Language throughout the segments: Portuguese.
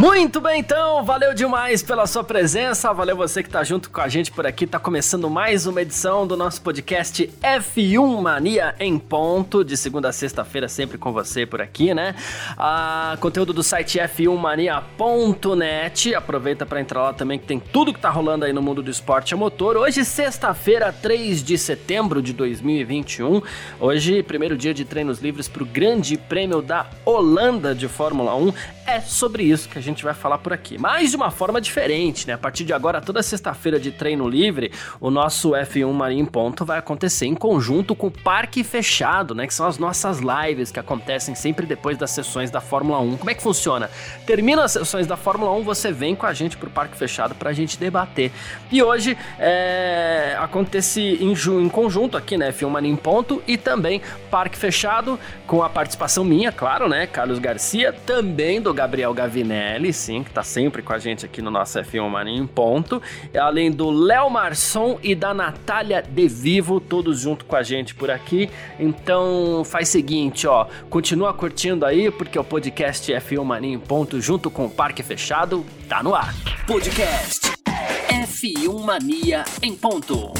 Muito bem, então, valeu demais pela sua presença, valeu você que tá junto com a gente por aqui, tá começando mais uma edição do nosso podcast F1 Mania em ponto, de segunda a sexta-feira, sempre com você por aqui, né? Ah, conteúdo do site f1mania.net, aproveita para entrar lá também que tem tudo que tá rolando aí no mundo do esporte a motor. Hoje, sexta-feira, 3 de setembro de 2021, hoje, primeiro dia de treinos livres pro Grande Prêmio da Holanda de Fórmula 1, é sobre isso que a gente vai falar por aqui. Mas de uma forma diferente, né? A partir de agora, toda sexta-feira de treino livre, o nosso F1 Marinho Ponto vai acontecer em conjunto com o Parque Fechado, né? Que são as nossas lives que acontecem sempre depois das sessões da Fórmula 1. Como é que funciona? Termina as sessões da Fórmula 1, você vem com a gente pro Parque Fechado pra gente debater. E hoje é, acontece em, em conjunto aqui, né? F1 Marinho Ponto e também Parque Fechado, com a participação minha, claro, né? Carlos Garcia, também do Gabriel Gavinelli, sim, que tá sempre com a gente aqui no nosso F1 Marinho em ponto. Além do Léo Marçom e da Natália De Vivo, todos junto com a gente por aqui. Então faz o seguinte, ó, continua curtindo aí, porque o podcast F1 Marinho em ponto, junto com o Parque Fechado, tá no ar. Podcast F1 Mania em ponto.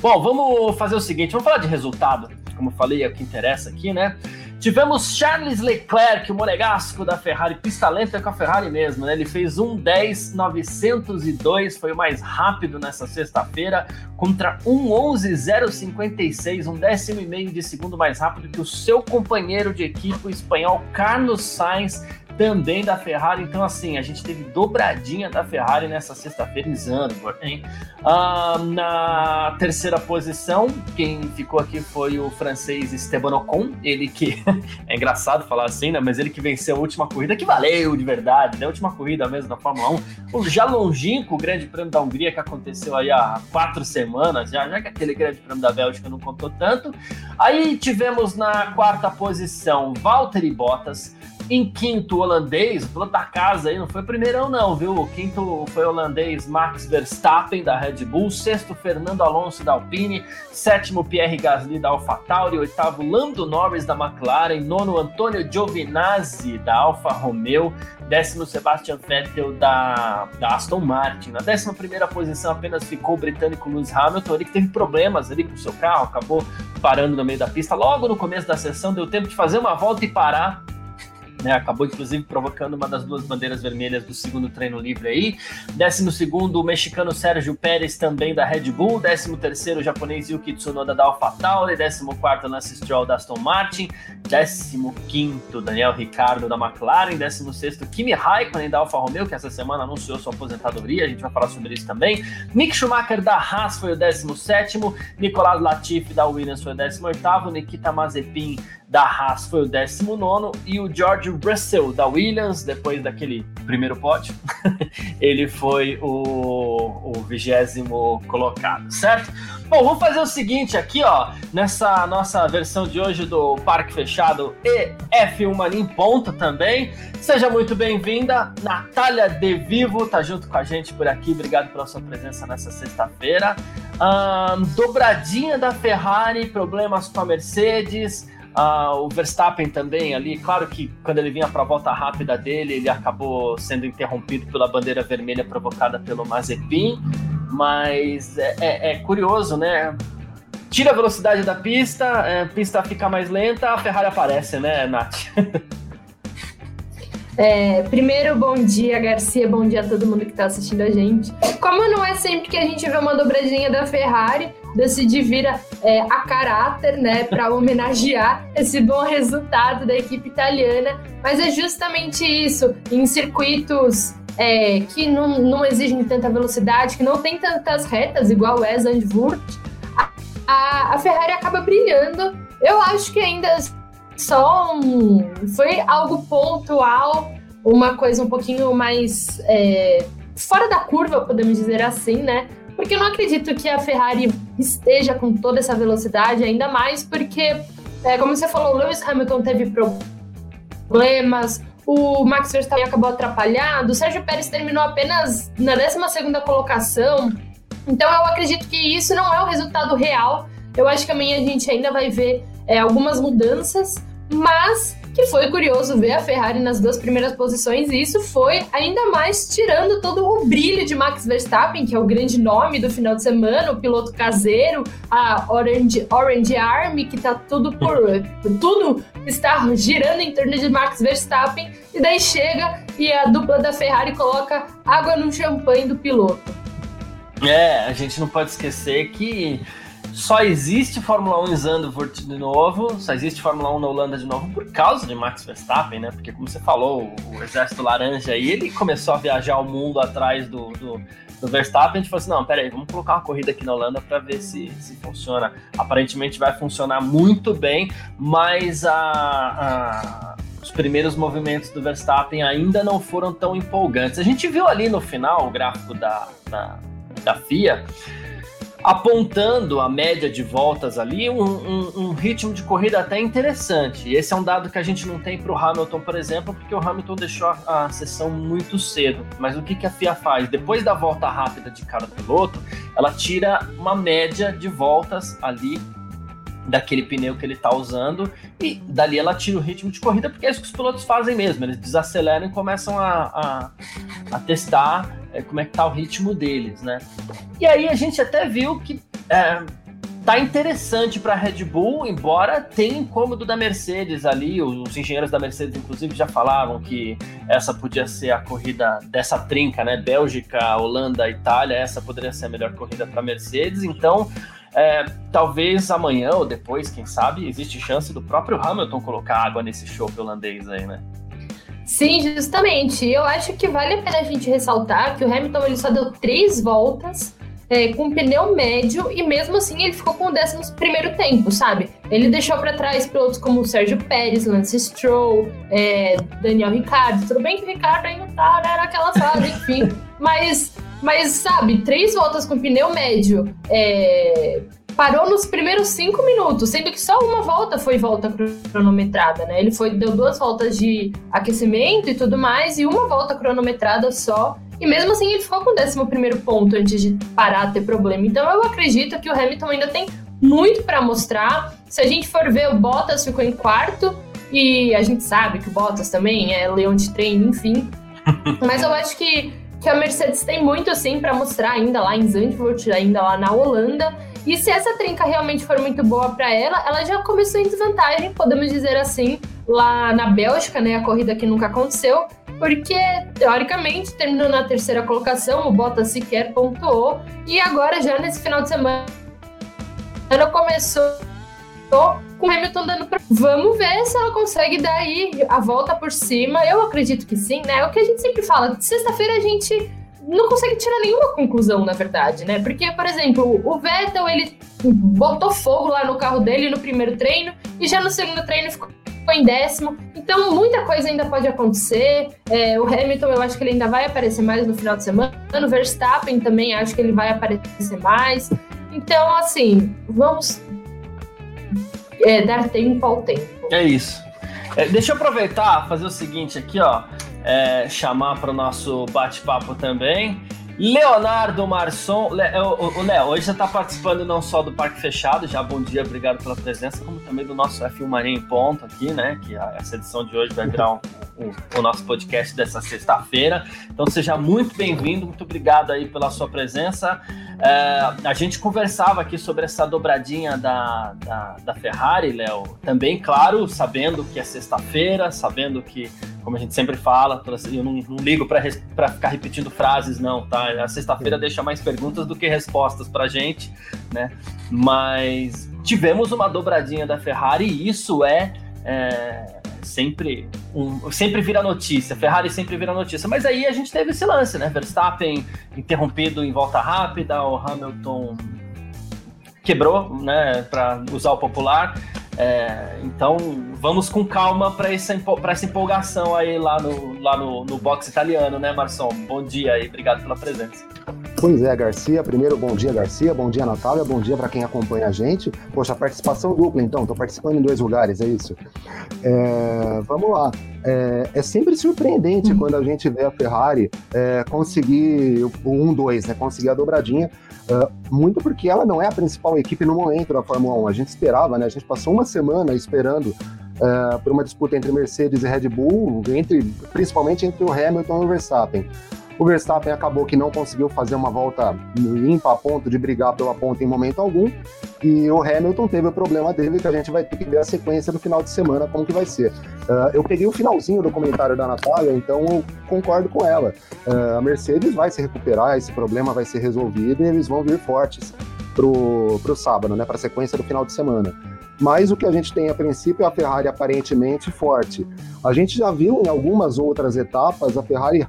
Bom, vamos fazer o seguinte, vamos falar de resultado como eu falei, é o que interessa aqui, né? Tivemos Charles Leclerc, o monegasco da Ferrari, pista lenta com a Ferrari mesmo, né? Ele fez um 10.902, foi o mais rápido nessa sexta-feira, contra um 11.056, um décimo e meio de segundo mais rápido que o seu companheiro de equipe, o espanhol Carlos Sainz, também da Ferrari. Então, assim, a gente teve dobradinha da Ferrari nessa sexta-feira em Zandvoort, hein? Ah, na terceira posição, quem ficou aqui foi o francês Esteban Ocon, ele que é engraçado falar assim, né? Mas ele que venceu a última corrida, que valeu de verdade, né? A última corrida mesmo da Fórmula 1. O já longínquo o Grande Prêmio da Hungria, que aconteceu aí há quatro semanas, já, já que aquele Grande Prêmio da Bélgica não contou tanto. Aí tivemos na quarta posição Valtteri Bottas, em quinto, holandês, piloto da casa aí, não foi primeirão não, viu? O quinto foi holandês Max Verstappen, da Red Bull. Sexto, Fernando Alonso, da Alpine. Sétimo, Pierre Gasly, da AlphaTauri. Oitavo, Lando Norris, da McLaren. Nono, Antônio Giovinazzi, da Alfa Romeo. Décimo, Sebastian Vettel, da, da Aston Martin. Na décima primeira posição apenas ficou o britânico Lewis Hamilton, ele que teve problemas ali com o seu carro, acabou parando no meio da pista. Logo no começo da sessão, deu tempo de fazer uma volta e parar né? Acabou, inclusive, provocando uma das duas bandeiras vermelhas do segundo treino livre aí. Décimo segundo, o mexicano Sérgio Pérez, também da Red Bull. Décimo terceiro, o japonês Yuki Tsunoda da AlphaTauri. Décimo quarto, Lance Stroll da Aston Martin. Décimo quinto, Daniel Ricardo da McLaren. Décimo sexto, Kimi Raikkonen da Alfa Romeo, que essa semana anunciou sua aposentadoria. A gente vai falar sobre isso também. Mick Schumacher da Haas foi o décimo sétimo. Nicolas Latifi da Williams foi o décimo oitavo. Nikita Mazepin da Haas foi o 19 e o George Russell da Williams, depois daquele primeiro pódio, ele foi o, vigésimo colocado, certo? Bom, vamos fazer o seguinte aqui, ó, nessa nossa versão de hoje do Parque Fechado e F1 Mania em ponto também. Seja muito bem-vinda, Natália De Vivo tá junto com a gente por aqui. Obrigado pela sua presença nessa sexta-feira. Um, dobradinha da Ferrari, problemas com a Mercedes. Uh, o Verstappen também ali, claro que quando ele vinha para a volta rápida dele, ele acabou sendo interrompido pela bandeira vermelha provocada pelo Mazepin, mas é, é, é curioso, né? Tira a velocidade da pista, é, a pista fica mais lenta, a Ferrari aparece, né, Nath? É, primeiro, bom dia, Garcia, bom dia a todo mundo que está assistindo a gente. Como não é sempre que a gente vê uma dobradinha da Ferrari, decidi vir é, a caráter, né, para homenagear esse bom resultado da equipe italiana. Mas é justamente isso, em circuitos é, que não, não exigem tanta velocidade, que não tem tantas retas, igual o Zandvoort, a, a Ferrari acaba brilhando. Eu acho que ainda só um, foi algo pontual, uma coisa um pouquinho mais é, fora da curva, podemos dizer assim, né? Porque eu não acredito que a Ferrari esteja com toda essa velocidade, ainda mais porque, é, como você falou, o Lewis Hamilton teve problemas, o Max Verstappen acabou atrapalhado, o Sérgio Pérez terminou apenas na 12 colocação. Então eu acredito que isso não é o resultado real. Eu acho que amanhã a gente ainda vai ver é, algumas mudanças, mas que foi curioso ver a Ferrari nas duas primeiras posições, e isso foi ainda mais tirando todo o brilho de Max Verstappen, que é o grande nome do final de semana, o piloto caseiro, a Orange, Orange Army, que tá tudo por. tudo está girando em torno de Max Verstappen, e daí chega e a dupla da Ferrari coloca água no champanhe do piloto. É, a gente não pode esquecer que só existe Fórmula 1 em Zandvoort de novo, só existe Fórmula 1 na Holanda de novo por causa de Max Verstappen, né? Porque, como você falou, o, Exército Laranja aí, ele começou a viajar o mundo atrás do, do, do Verstappen. A gente falou assim: não, peraí, vamos colocar uma corrida aqui na Holanda para ver se, se funciona. Aparentemente vai funcionar muito bem, mas a, a os primeiros movimentos do Verstappen ainda não foram tão empolgantes. A gente viu ali no final o gráfico da, da, da FIA apontando a média de voltas ali, um, um, um, ritmo de corrida até interessante. Esse é um dado que a gente não tem para o Hamilton, por exemplo, porque o Hamilton deixou a, a sessão muito cedo. Mas o que, que a FIA faz? Depois da volta rápida de cada piloto, ela tira uma média de voltas ali daquele pneu que ele está usando e dali ela tira o ritmo de corrida porque é isso que os pilotos fazem mesmo, eles desaceleram e começam a, a, a testar é, como é que tá o ritmo deles, né? E aí a gente até viu que é, tá interessante para a Red Bull, embora tenha incômodo da Mercedes ali, os engenheiros da Mercedes inclusive já falavam que essa podia ser a corrida dessa trinca, né? Bélgica, Holanda, Itália, essa poderia ser a melhor corrida para Mercedes, então é, talvez amanhã ou depois, quem sabe, existe chance do próprio Hamilton colocar água nesse show holandês aí, né? Sim, justamente. Eu acho que vale a pena a gente ressaltar que o Hamilton ele só deu três voltas é, com pneu médio e mesmo assim ele ficou com o décimo primeiro tempo, sabe? Ele deixou para trás pilotos como Sérgio Pérez, Lance Stroll, é, Daniel Ricciardo. Tudo bem que o Ricardo ainda tá né, naquela fase, enfim. mas mas, sabe, três voltas com pneu médio é, parou nos primeiros cinco minutos, sendo que só uma volta foi volta cronometrada, né? Ele foi, deu duas voltas de aquecimento e tudo mais, e uma volta cronometrada só. E mesmo assim ele ficou com o décimo primeiro ponto antes de parar ter problema. Então eu acredito que o Hamilton ainda tem muito para mostrar. Se a gente for ver, o Bottas ficou em quarto, e a gente sabe que o Bottas também é leão de treino, enfim. Mas eu acho que que a Mercedes tem muito assim para mostrar ainda lá em Zandvoort, ainda lá na Holanda. E se essa trinca realmente for muito boa para ela, ela já começou em desvantagem, podemos dizer assim, lá na Bélgica, né, a corrida que nunca aconteceu, porque teoricamente terminou na terceira colocação, o Bottas sequer pontuou, e agora já nesse final de semana ela começou com o Hamilton dando pra... Vamos ver se ela consegue dar aí a volta por cima. Eu acredito que sim, né? É o que a gente sempre fala. Sexta-feira a gente não consegue tirar nenhuma conclusão, na verdade, né? Porque, por exemplo, o Vettel, ele botou fogo lá no carro dele no primeiro treino e já no segundo treino ficou em décimo. Então, muita coisa ainda pode acontecer. É, o Hamilton, eu acho que ele ainda vai aparecer mais no final de semana. O Verstappen também acho que ele vai aparecer mais. Então, assim, vamos é, dar tempo ao tempo. É isso. É, deixa eu aproveitar, fazer o seguinte aqui, ó. É, chamar para o nosso bate-papo também. Leonardo Marçom. O Léo, hoje você está participando não só do Parque Fechado, já bom dia, obrigado pela presença, como também do nosso F1 Mania em Ponto aqui, né? Que essa edição de hoje vai virar um, um, o nosso podcast dessa sexta-feira. Então seja muito bem-vindo, muito obrigado aí pela sua presença. É, a gente conversava aqui sobre essa dobradinha da, da, da Ferrari, Léo. Também, claro, sabendo que é sexta-feira, sabendo que, como a gente sempre fala, eu não, não ligo para ficar repetindo frases, não, tá? A sexta-feira deixa mais perguntas do que respostas para gente, né? Mas tivemos uma dobradinha da Ferrari e isso é, é sempre um, sempre vira notícia, Ferrari sempre vira notícia. Mas aí a gente teve esse lance, né? Verstappen interrompido em volta rápida, o Hamilton quebrou, né? Para usar o popular. É, então vamos com calma para essa, essa empolgação aí lá no, lá no, no box italiano, né, Marção? Bom dia e obrigado pela presença. Pois é, Garcia. Primeiro, bom dia, Garcia. Bom dia, Natália. Bom dia para quem acompanha a gente. Poxa, participação dupla, então. Estou participando em dois lugares, é isso. É, vamos lá. É, é, sempre surpreendente uhum. quando a gente vê a Ferrari é, conseguir o 1-2, né? Conseguir a dobradinha. Uh, muito porque ela não é a principal equipe no momento da Fórmula 1. A gente esperava, né? A gente passou uma semana esperando uh, por uma disputa entre Mercedes e Red Bull, entre, principalmente entre o Hamilton e o Verstappen. O Verstappen acabou que não conseguiu fazer uma volta limpa a ponto de brigar pela ponta em momento algum. E o Hamilton teve o problema dele, que a gente vai ter que ver a sequência do final de semana, como que vai ser. Uh, eu peguei o finalzinho do comentário da Natália, então eu concordo com ela. Uh, a Mercedes vai se recuperar, esse problema vai ser resolvido e eles vão vir fortes pro, pro sábado, né? Para a sequência do final de semana. Mas o que a gente tem a princípio é a Ferrari aparentemente forte. A gente já viu em algumas outras etapas a Ferrari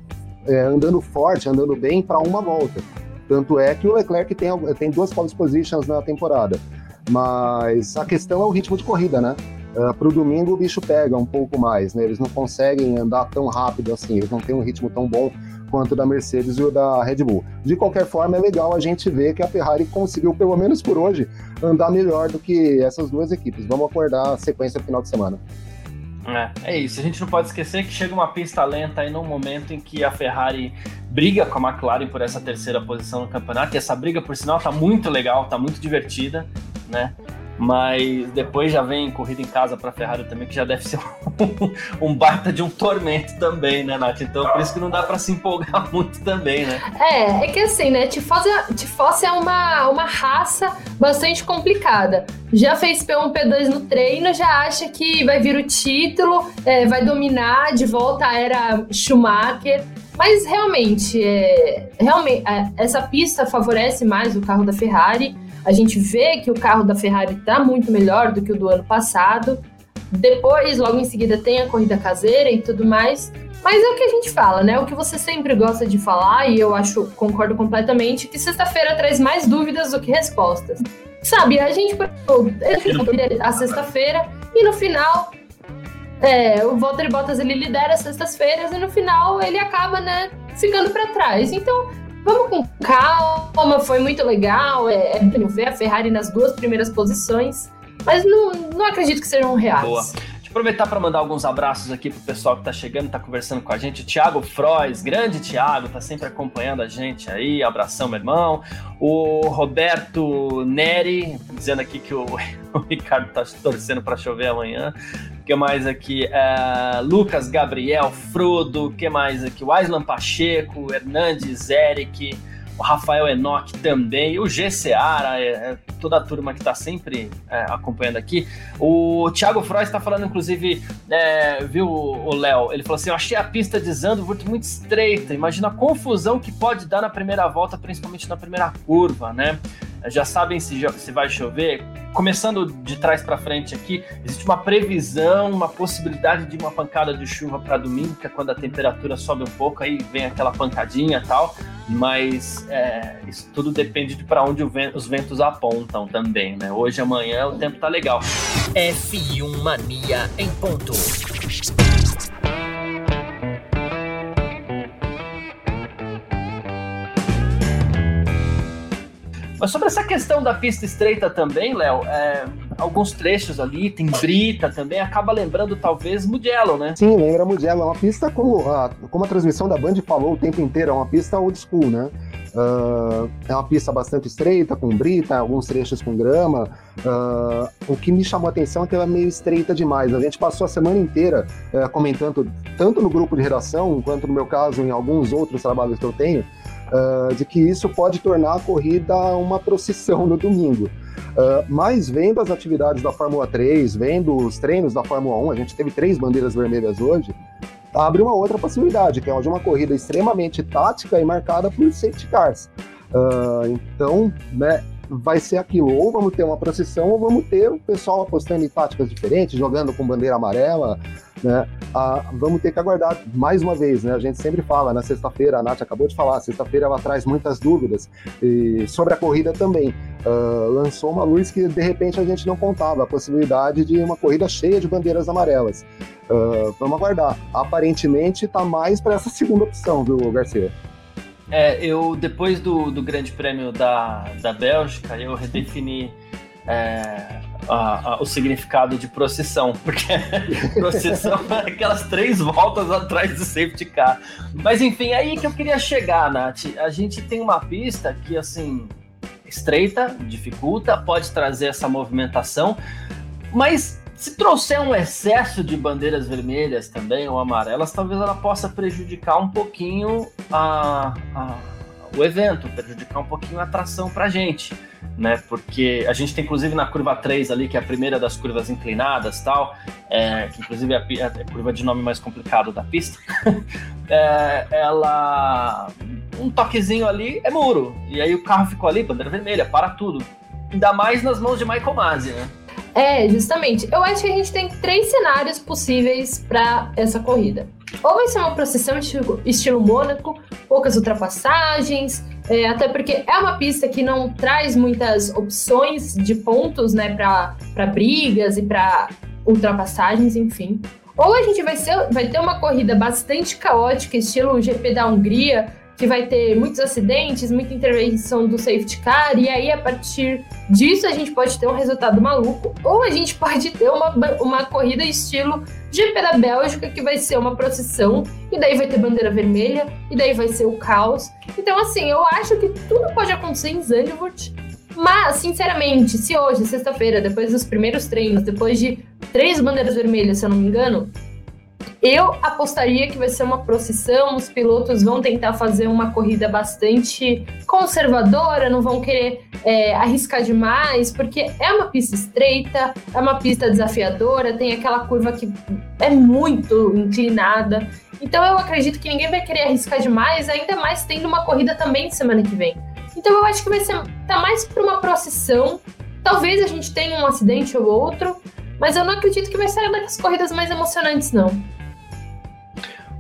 é, andando forte, andando bem para uma volta. Tanto é que o Leclerc tem, tem duas pole positions na temporada. Mas a questão é o ritmo de corrida, né? Uh, para o domingo o bicho pega um pouco mais, né? Eles não conseguem andar tão rápido assim, eles não têm um ritmo tão bom quanto da Mercedes e o da Red Bull. De qualquer forma, é legal a gente ver que a Ferrari conseguiu, pelo menos por hoje, andar melhor do que essas duas equipes. Vamos acordar a sequência final de semana. É, é isso. A gente não pode esquecer que chega uma pista lenta aí num momento em que a Ferrari briga com a McLaren por essa terceira posição no campeonato. E essa briga, por sinal, tá muito legal, tá muito divertida, né? Mas depois já vem corrida em casa para Ferrari também, que já deve ser um, um baita de um tormento também, né, Nath? Então por isso que não dá para se empolgar muito também, né? É, é que assim, né? Tifosi, Tifosi é uma, uma raça bastante complicada. Já fez P1, P2 no treino, já acha que vai vir o título, é, vai dominar de volta a era Schumacher. Mas realmente, é, realmente é, essa pista favorece mais o carro da Ferrari. A gente vê que o carro da Ferrari está muito melhor do que o do ano passado. Depois, logo em seguida, tem a corrida caseira e tudo mais. Mas é o que a gente fala, né? O que você sempre gosta de falar, e eu acho, concordo completamente, que sexta-feira traz mais dúvidas do que respostas. Sabe, a gente a sexta-feira e no final é, o Walter Bottas ele lidera as sextas-feiras e no final ele acaba, né, ficando para trás. Então, Vamos com calma, foi muito legal. É, é ver a Ferrari nas duas primeiras posições, mas não, não acredito que sejam reais. Boa. Deixa eu aproveitar para mandar alguns abraços aqui pro pessoal que tá chegando, tá conversando com a gente. O Thiago Frois, grande Thiago, tá sempre acompanhando a gente aí. Abração, meu irmão. O Roberto Neri, dizendo aqui que o, o Ricardo tá torcendo para chover amanhã que mais aqui? É, Lucas Gabriel, Frodo, que mais aqui? O Aislan Pacheco, Hernandes, Eric, o Rafael Enoch também, o G Seara, é, é, toda a turma que está sempre é, acompanhando aqui. O Thiago Freud está falando, inclusive, é, viu, o Léo? Ele falou assim: Eu achei a pista de Zandvoort muito estreita. Imagina a confusão que pode dar na primeira volta, principalmente na primeira curva, né? Já sabem se, se vai chover. Começando de trás para frente aqui, existe uma previsão, uma possibilidade de uma pancada de chuva para domingo, que é quando a temperatura sobe um pouco, aí vem aquela pancadinha e tal. Mas é, isso tudo depende de para onde os ventos apontam também, né? Hoje, amanhã, o tempo tá legal. F1 Mania em ponto. Mas sobre essa questão da pista estreita também, Léo, é, alguns trechos ali, tem brita também, acaba lembrando talvez Mugello, né? Sim, lembra Mugello. É uma pista, como a, como a transmissão da Band falou o tempo inteiro, é uma pista old school, né? Uh, é uma pista bastante estreita, com brita, alguns trechos com grama. Uh, o que me chamou a atenção é que ela é meio estreita demais. A gente passou a semana inteira uh, comentando, tanto no grupo de redação, quanto no meu caso, em alguns outros trabalhos que eu tenho, uh, de que isso pode tornar a corrida uma procissão no domingo. Uh, mas vendo as atividades da Fórmula 3, vendo os treinos da Fórmula 1, a gente teve três bandeiras vermelhas hoje, abre uma outra possibilidade, que é de uma corrida extremamente tática e marcada por safety cars. Uh, então, né, vai ser aquilo, ou vamos ter uma procissão, ou vamos ter o pessoal apostando em táticas diferentes, jogando com bandeira amarela, né? Ah, vamos ter que aguardar mais uma vez, né? A gente sempre fala, na sexta-feira, a Nath acabou de falar, sexta-feira ela traz muitas dúvidas e sobre a corrida também. Uh, lançou uma luz que de repente a gente não contava, a possibilidade de uma corrida cheia de bandeiras amarelas. Uh, vamos aguardar. Aparentemente está mais para essa segunda opção, viu, Garcia? É, eu, depois do, do Grande Prêmio da, da Bélgica, eu redefini é, a, a, o significado de procissão, porque procissão é aquelas três voltas atrás do safety car. Mas enfim, aí que eu queria chegar, Nath. A gente tem uma pista que, assim, estreita, dificulta, pode trazer essa movimentação, mas se trouxer um excesso de bandeiras vermelhas também ou amarelas, talvez ela possa prejudicar um pouquinho a, a, o evento, prejudicar um pouquinho a atração para a gente, né? Porque a gente tem inclusive na curva 3 ali, que é a primeira das curvas inclinadas tal, é, que inclusive é a, é a, curva de nome mais complicado da pista, é, ela. Um toquezinho ali é muro. E aí o carro ficou ali, bandeira vermelha, para tudo. Ainda mais nas mãos de Michael Masi, né? É, justamente. Eu acho que a gente tem três cenários possíveis para essa corrida. Ou vai ser uma procissão estilo, estilo Mônaco, poucas ultrapassagens, é, até porque é uma pista que não traz muitas opções de pontos, né, para brigas e para ultrapassagens, enfim. Ou a gente vai, ser, vai ter uma corrida bastante caótica, estilo GP da Hungria, que vai ter muitos acidentes, muita intervenção do safety car, e aí a partir disso a gente pode ter um resultado maluco, ou a gente pode ter uma, uma corrida estilo GP da Bélgica, que vai ser uma procissão, e daí vai ter bandeira vermelha, e daí vai ser o caos. Então, assim, eu acho que tudo pode acontecer em Zandvoort, mas, sinceramente, se hoje, sexta-feira, depois dos primeiros treinos, depois de três bandeiras vermelhas, se eu não me engano, eu apostaria que vai ser uma procissão, os pilotos vão tentar fazer uma corrida bastante conservadora, não vão querer é, arriscar demais, porque é uma pista estreita, é uma pista desafiadora, tem aquela curva que é muito inclinada. Então eu acredito que ninguém vai querer arriscar demais, ainda mais tendo uma corrida também semana que vem. Então eu acho que vai ser tá mais para uma procissão. Talvez a gente tenha um acidente ou outro, mas eu não acredito que vai ser uma das corridas mais emocionantes, não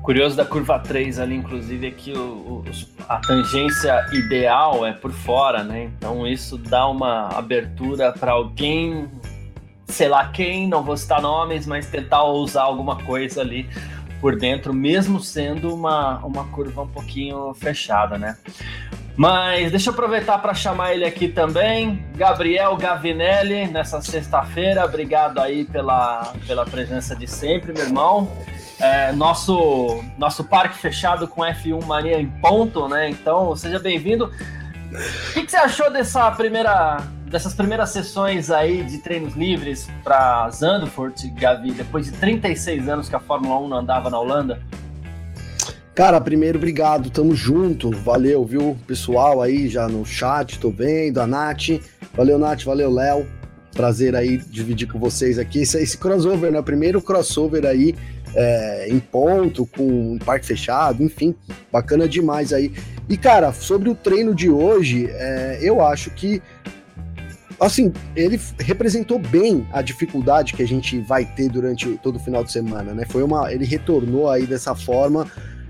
curioso da curva 3 ali, inclusive, é que o, o, a tangência ideal é por fora, né? Então isso dá uma abertura para alguém, sei lá quem, não vou citar nomes, mas tentar usar alguma coisa ali por dentro, mesmo sendo uma, uma curva um pouquinho fechada, né? Mas deixa eu aproveitar para chamar ele aqui também, Gabriel Gavinelli, nessa sexta-feira. Obrigado aí pela, pela presença de sempre, meu irmão. É, nosso, nosso parque fechado com F1 Mania em ponto, né? Então, seja bem-vindo. O que, que, você achou dessa primeira, dessas primeiras sessões aí de treinos livres para Zandvoort, Gavi, depois de 36 anos que a Fórmula 1 não andava na Holanda? Cara, primeiro, obrigado, tamo junto, valeu, viu, pessoal aí já no chat, tô vendo, a Nath, valeu, Nath, valeu, Léo, prazer aí dividir com vocês aqui. Esse, esse crossover, né, primeiro crossover aí é, em ponto, com um parque fechado, enfim, bacana demais aí. E cara, sobre o treino de hoje, é, eu acho que assim, ele representou bem a dificuldade que a gente vai ter durante todo o final de semana, né? Foi uma, ele retornou aí dessa forma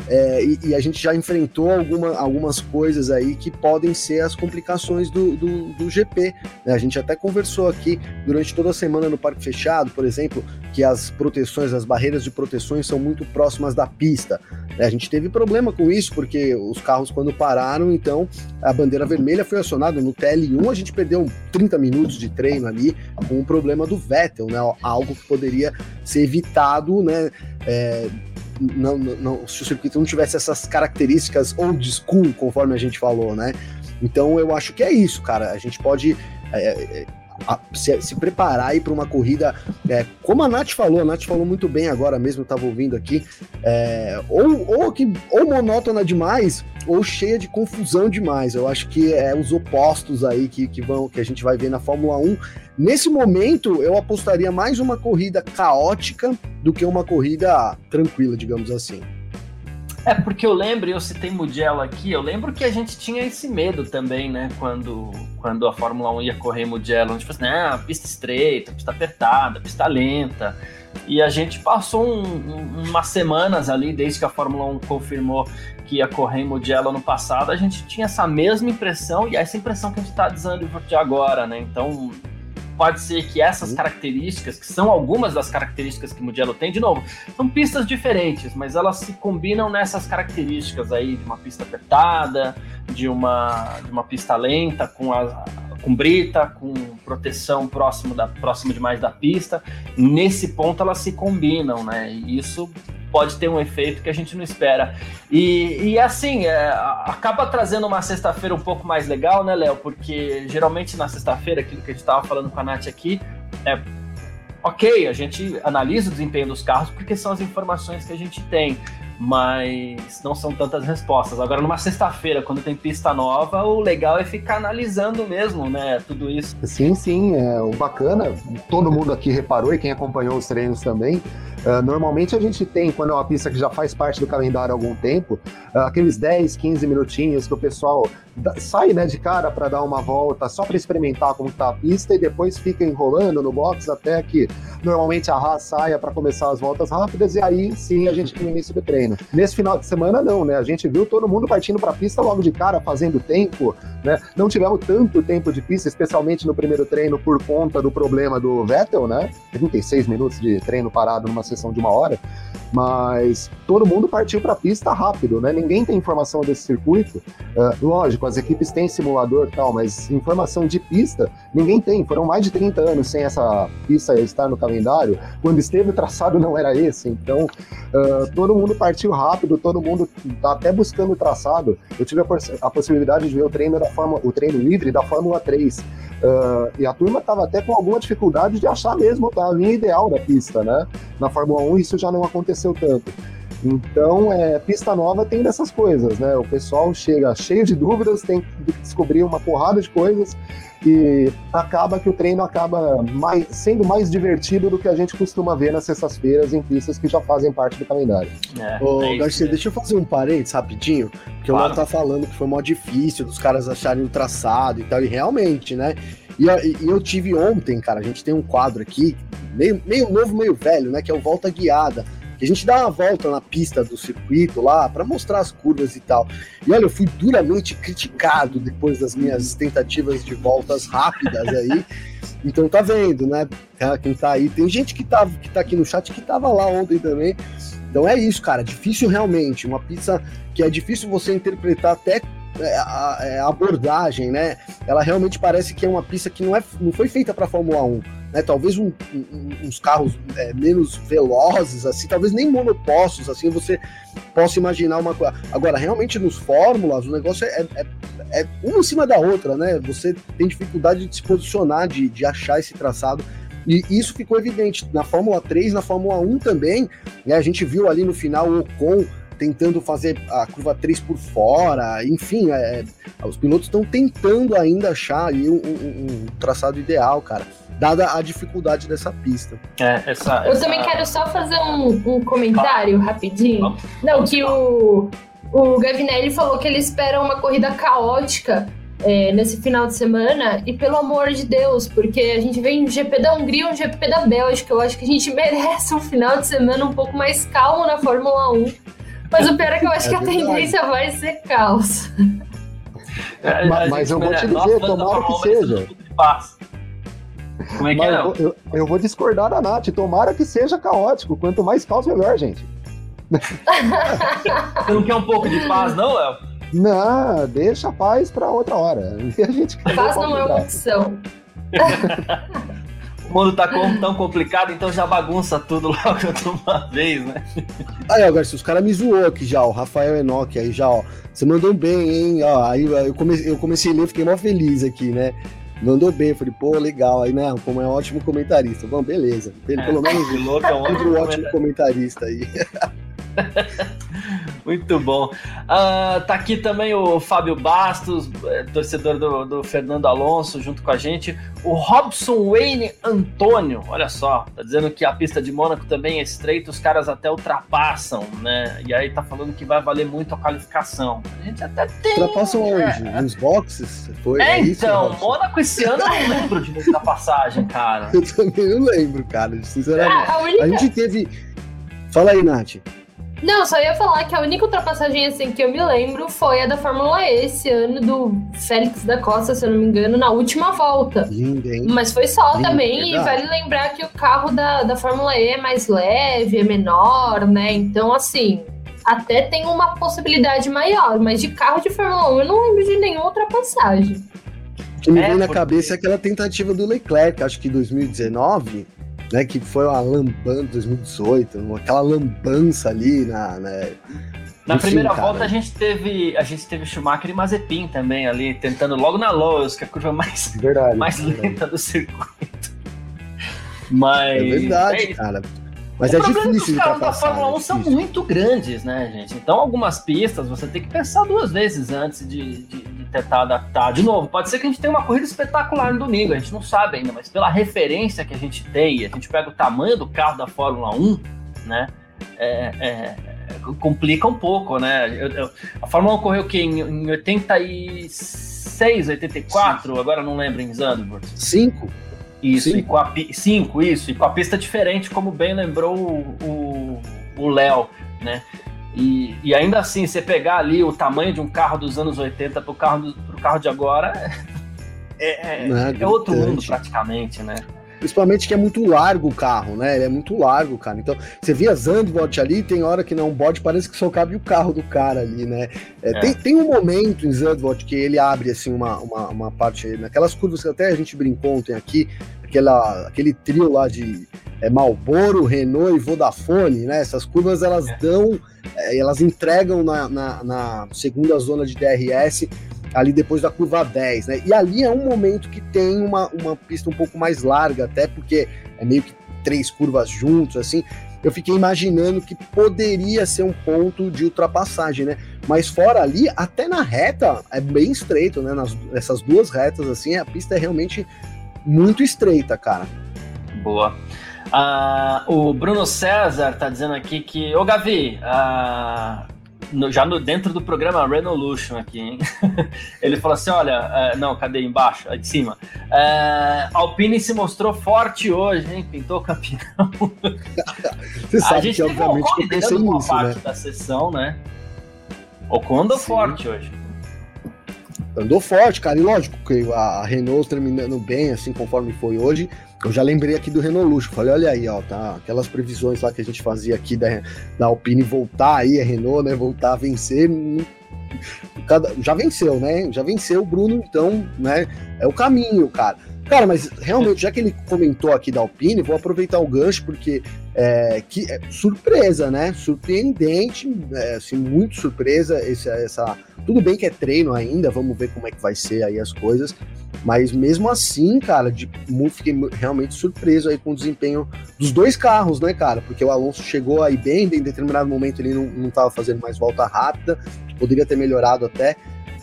é, e, e, a gente já enfrentou alguma, algumas coisas aí que podem ser as complicações do, do, do GP. Né? A gente até conversou aqui durante toda a semana no Parque Fechado, por exemplo, que as proteções, as barreiras de proteções são muito próximas da pista. Né? A gente teve problema com isso, porque os carros, quando pararam, então a bandeira vermelha foi acionada. No TL1, a gente perdeu 30 minutos de treino ali com o problema do Vettel, né? algo que poderia ser evitado né? É, não, não, se o circuito não tivesse essas características old school, conforme a gente falou, né? Então eu acho que é isso, cara. A gente pode é, é, se, se, preparar aí para uma corrida, é, como a Nath falou, a Nath falou muito bem agora mesmo, estava ouvindo aqui, é, ou, ou, que, ou monótona demais, ou cheia de confusão demais. Eu acho que é os opostos aí que, que, vão, que a gente vai ver na Fórmula 1. Nesse momento, eu apostaria mais uma corrida caótica do que uma corrida tranquila, digamos assim. É, porque eu lembro, eu citei Mugello aqui, eu lembro que a gente tinha esse medo também, né? Quando, quando a Fórmula 1 ia correr Mugello, a gente falou assim, ah, pista estreita, pista apertada, pista lenta. E a gente passou um, um, umas semanas ali, desde que a Fórmula 1 confirmou que ia correr em Mugello ano passado, a gente tinha essa mesma impressão e essa impressão que a gente está dizendo de agora, né? Então, pode ser que essas características, que são algumas das características que o Mugello tem, de novo, são pistas diferentes, mas elas se combinam nessas características aí de uma pista apertada, de uma, de uma pista lenta, com a, com brita, com proteção próximo, da, próximo demais da pista. Nesse ponto elas se combinam, né? E isso pode ter um efeito que a gente não espera. E, e assim, é, acaba trazendo uma sexta-feira um pouco mais legal, né, Léo? Porque geralmente na sexta-feira, aquilo que a gente estava falando com a Nath aqui, é ok, a gente analisa o desempenho dos carros porque são as informações que a gente tem mas não são tantas respostas. Agora, numa sexta-feira, quando tem pista nova, o legal é ficar analisando mesmo, né, tudo isso. Sim, sim, é o bacana, todo mundo aqui reparou e quem acompanhou os treinos também, Uh, normalmente a gente tem, quando é uma pista que já faz parte do calendário há algum tempo, uh, aqueles 10, 15 minutinhos que o pessoal sai né, de cara para dar uma volta só para experimentar como está a pista e depois fica enrolando no box até que normalmente a Haas saia para começar as voltas rápidas e aí sim a gente tem o início do treino. Nesse final de semana não, né? A gente viu todo mundo partindo para a pista logo de cara, fazendo tempo, né? Não tivemos tanto tempo de pista, especialmente no primeiro treino por conta do problema do Vettel, né? 36 minutos de treino parado numa sessão de uma hora, mas todo mundo partiu para a pista rápido, né? Ninguém tem informação desse circuito. Uh, lógico, as equipes têm simulador tal, mas informação de pista ninguém tem. Foram mais de 30 anos sem essa pista estar no calendário. Quando esteve o traçado não era esse, então uh, todo mundo partiu rápido, todo mundo tá até buscando o traçado. Eu tive a, a possibilidade de ver o treino da Fórmula, o treino livre da Fórmula 3. Uh, e a turma estava até com alguma dificuldade de achar mesmo a linha ideal da pista, né? Na Fórmula 1 isso já não aconteceu tanto. Então, é, pista nova tem dessas coisas, né? O pessoal chega cheio de dúvidas, tem que descobrir uma porrada de coisas e acaba que o treino acaba mais, sendo mais divertido do que a gente costuma ver nas sextas-feiras em pistas que já fazem parte do calendário. É, Ô, é Garcia, deixa eu fazer um parênteses rapidinho, porque claro. o Léo tá falando que foi mó difícil dos caras acharem o traçado e tal, e realmente, né? E, e, eu tive ontem, cara, a gente tem um quadro aqui, meio, meio novo, meio velho, né? Que é o Volta Guiada que a gente dá uma volta na pista do circuito lá para mostrar as curvas e tal. E olha, eu fui duramente criticado depois das minhas tentativas de voltas rápidas aí. Então tá vendo, né? É, quem tá aí, tem gente que tá, que tá aqui no chat que tava lá ontem também. Então é isso, cara, difícil realmente, uma pista que é difícil você interpretar até é, a, é, a, abordagem, né? Ela realmente parece que é uma pista que não, é, não foi feita para Fórmula 1 né? Talvez um, um, uns carros é, menos velozes, assim, talvez nem monopostos, assim, você possa imaginar uma coisa. Agora, realmente nos fórmulas, o negócio é, é, é, uma em cima da outra, né? Você tem dificuldade de se posicionar, de, de achar esse traçado. E isso ficou evidente na Fórmula 3, na Fórmula 1 também. Né? A gente viu ali no final o Ocon tentando fazer a curva 3 por fora, enfim, é, os pilotos estão tentando ainda achar ali um, um, um traçado ideal, cara dada a dificuldade dessa pista. É, essa, Eu também quero só fazer um, um comentário rapidinho. Não, que o, o Gavinelli falou que ele espera uma corrida caótica é, nesse final de semana, e pelo amor de Deus, porque a gente vem um GP da Hungria e um GP da Bélgica, eu acho que a gente merece um final de semana um pouco mais calmo na Fórmula 1. Mas o pior é que eu acho é que a tendência vai ser caos. É, mas, mas eu vou te dizer, tomara que seja. Como é que é? Eu, eu, eu, vou discordar da Nath. Tomara que seja caótico. Quanto mais caos, melhor, gente. Você não quer um pouco de paz, não, Léo? Não, deixa a paz para outra hora. A gente paz não é uma opção. O mundo tá tão complicado, então já bagunça tudo logo de uma vez, né? Aí, ó, Garcia, os caras me zoou aqui já, o Rafael Enoch aí já, ó. Você mandou bem, hein? Ó, aí eu comecei, eu comecei a ler, fiquei mó feliz aqui, né? mandou bem, falei, pô, legal, aí, né, como é um ótimo comentarista. Bom, beleza, ele pelo é, menos louco, é um ótimo comentarista aí. Muito bom. Uh, tá aqui também o Fábio Bastos, é, torcedor do, do, Fernando Alonso, junto com a gente. O Robson Wayne Antônio, olha só, tá dizendo que a pista de Mônaco também é estreita, os caras até ultrapassam, né? E aí tá falando que vai valer muito a qualificação. A gente até tem. Ultrapassam onde? É. Nos boxes? Foi, é, é então, isso, Mônaco esse ano eu não lembro de muita passagem, cara. Eu também não lembro, cara, sinceramente. É, a, única... a gente teve. Fala aí, Nath. Não, só ia falar que a única ultrapassagem assim que eu me lembro foi a da Fórmula E esse ano do Félix da Costa, se eu não me engano, na última volta. Lindo, hein? Mas foi só Lindo, também, verdade. e vale lembrar que o carro da, da Fórmula E é mais leve, é menor, né? Então, assim, até tem uma possibilidade maior, mas de carro de Fórmula 1 eu não lembro de nenhuma ultrapassagem. O que me É, vem na porque- cabeça é aquela tentativa do Leclerc, acho que em 2019, né? Que foi uma lambança 2018, aquela lambança ali na. né, Na enfim, primeira cara. volta a gente teve a gente teve Schumacher e Mazepin também ali, tentando logo na Lowe's, que é a curva mais, Verdade. mais verdade. lenta do circuito. Mas É verdade, é cara. Mas o é é difícil os de carros da. Fórmula 1 é são muito grandes, né, gente? Então, algumas pistas você tem que pensar duas vezes antes de, de, de tentar adaptar. De novo, pode ser que a gente tenha uma corrida espetacular no domingo, a gente não sabe ainda, mas pela referência que a gente tem, a gente pega o tamanho do carro da Fórmula 1, né? é- é- complica um pouco, né? Eu- eu- a Fórmula 1 correu o quê? Em, em 86, 84? Agora não lembro em Zandvoort. Cinco? Isso, Cinco. e com a cinco, isso, e com a pista diferente, como bem lembrou o- Léo, né? E, e ainda assim, você pegar ali o tamanho de um carro dos anos 80 pro carro, do, pro carro de agora, é, é, Né, é outro mundo praticamente, né? Principalmente que é muito largo o carro, né? Ele é muito largo, cara. Então, você via Zandvoort ali, tem hora que não bode, parece que só cabe o carro do cara ali, né? É, É. Tem, tem um momento em Zandvoort que ele abre, assim, uma, uma, uma parte, naquelas curvas que até a gente brincou ontem aqui, aquela, aquele trio lá de é, Marlboro, Renault e Vodafone, né? Essas curvas, elas É. dão, é, elas entregam na, na, na segunda zona de DRS, ali depois da curva 10, né? E ali é um momento que tem uma, uma pista um pouco mais larga, até porque é meio que três curvas juntos, assim. Eu fiquei imaginando que poderia ser um ponto de ultrapassagem, né? Mas fora ali, até na reta, é bem estreito, né? Nas, essas duas retas, assim, a pista é realmente muito estreita, cara. Boa. Ah, o Bruno César tá dizendo aqui que. Ô Gavi, ah, no- já no, dentro do programa Renolution aqui, hein? Ele falou assim: olha, ah, não, cadê embaixo? Aí de cima. Ah, Alpine se mostrou forte hoje, hein? Pintou campeão. Você A sabe gente que, o obviamente, que eu pensei nisso, parte né? da sessão, né? Andou Sim. forte hoje. Andou forte, cara. E lógico que a Renault terminando bem, assim, conforme foi hoje. Eu já lembrei aqui do Renault Luxo. Falei, olha aí, ó, tá? Aquelas previsões lá que a gente fazia aqui da, da Alpine voltar aí, a Renault, né? Voltar a vencer. Cada, já venceu, né? Já venceu o Bruno, então, né? É o caminho, cara. Cara, mas realmente, já que ele comentou aqui da Alpine, vou aproveitar o gancho, porque é, que é surpresa, né? Surpreendente, é, assim, muito surpresa esse, essa. Tudo bem que é treino ainda, vamos ver como é que vai ser aí as coisas. Mas mesmo assim, cara, de, fiquei realmente surpreso aí com o desempenho dos dois carros, né, cara? Porque o Alonso chegou aí bem, em determinado momento ele não, não tava fazendo mais volta rápida, poderia ter melhorado até,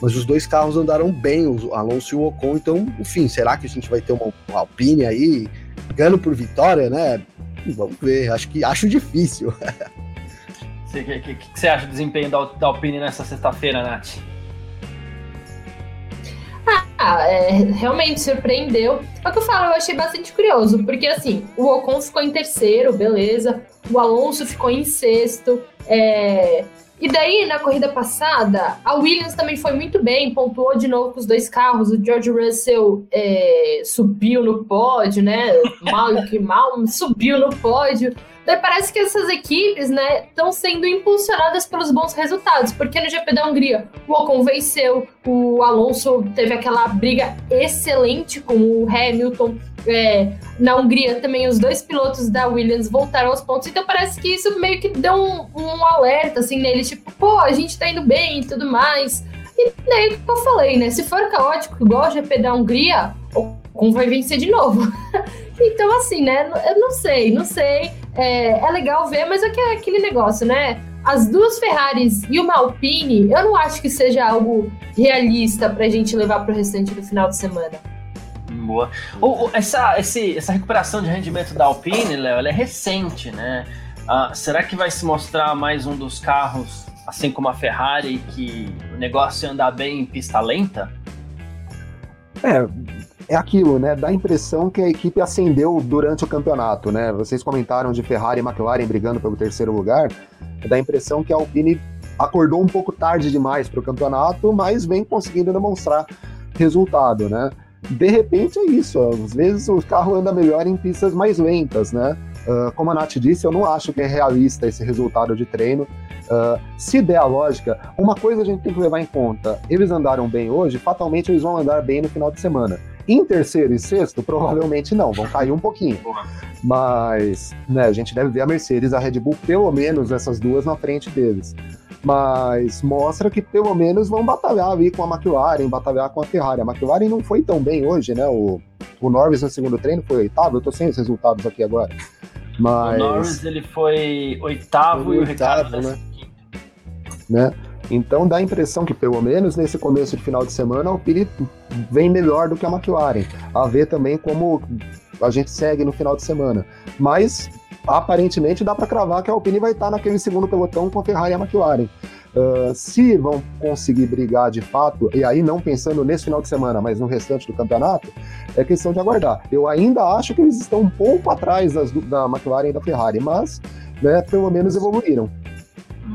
mas os dois carros andaram bem, o Alonso e o Ocon, então, enfim, será que a gente vai ter uma, uma Alpine aí, ganhando por vitória, né? Vamos ver, acho que acho difícil. O que, que, que- que você acha do desempenho da, da Alpine nessa sexta-feira, Nath? Ah, é, realmente surpreendeu. É o que eu falo, eu achei bastante curioso, porque assim, o Ocon ficou em terceiro, beleza. O Alonso ficou em sexto. é, E daí, na corrida passada, a Williams também foi muito bem, pontuou de novo com os dois carros. O George Russell é, subiu no pódio, né? Mal que mal, subiu no pódio. Daí parece que essas equipes, né, estão sendo impulsionadas pelos bons resultados, porque no GP da Hungria o Ocon venceu, o Alonso teve aquela briga excelente com o Hamilton. é, na Hungria também os dois pilotos da Williams voltaram aos pontos, então parece que isso meio que deu um, um alerta assim neles, tipo, pô, a gente tá indo bem e tudo mais. E daí que eu falei, né? Se for caótico igual o GP da Hungria, o Ocon vai vencer de novo. então, assim, né? Eu não sei, não sei. É, é legal ver, mas é que é aquele negócio, né? As duas Ferraris e uma Alpine, eu não acho que seja algo realista pra gente levar pro restante do final de semana. Boa. O- o- essa, esse- essa recuperação de rendimento da Alpine, Léo, ela é recente, né? Ah, será que vai se mostrar mais um dos carros, assim como a Ferrari, que o negócio é andar bem em pista lenta? É, é aquilo, né? Dá a impressão que a equipe acendeu durante o campeonato, né? Vocês comentaram de Ferrari e McLaren brigando pelo terceiro lugar. Dá a impressão que a Alpine acordou um pouco tarde demais para o campeonato, mas vem conseguindo demonstrar resultado, né? De repente é isso, às vezes o carro anda melhor em pistas mais lentas, né? Uh, como a Nath disse, eu não acho que é realista esse resultado de treino. Uh, se der a lógica, uma coisa a gente tem que levar em conta: eles andaram bem hoje, fatalmente eles vão andar bem no final de semana. Em terceiro e sexto, provavelmente não, vão cair um pouquinho. Mas né, a gente deve ver a Mercedes a Red Bull, pelo menos essas duas na frente deles. Mas mostra que pelo menos vão batalhar ali com a McLaren, batalhar com a Ferrari. A McLaren não foi tão bem hoje, né? O, o Norris no segundo treino foi oitavo, eu tô sem os resultados aqui agora. Mas... O Norris ele foi oitavo foi e o Ricardo né? né? Então dá a impressão que, pelo menos nesse começo de final de semana, o Piri vem melhor do que a McLaren. A ver também como a gente segue no final de semana. Mas aparentemente dá para cravar que a Alpine vai estar naquele segundo pelotão com a Ferrari e a McLaren. Uh, se vão conseguir brigar de fato, e aí não pensando nesse final de semana, mas no restante do campeonato, é questão de aguardar. Eu ainda acho que eles estão um pouco atrás das, da McLaren e da Ferrari, mas né, pelo menos evoluíram.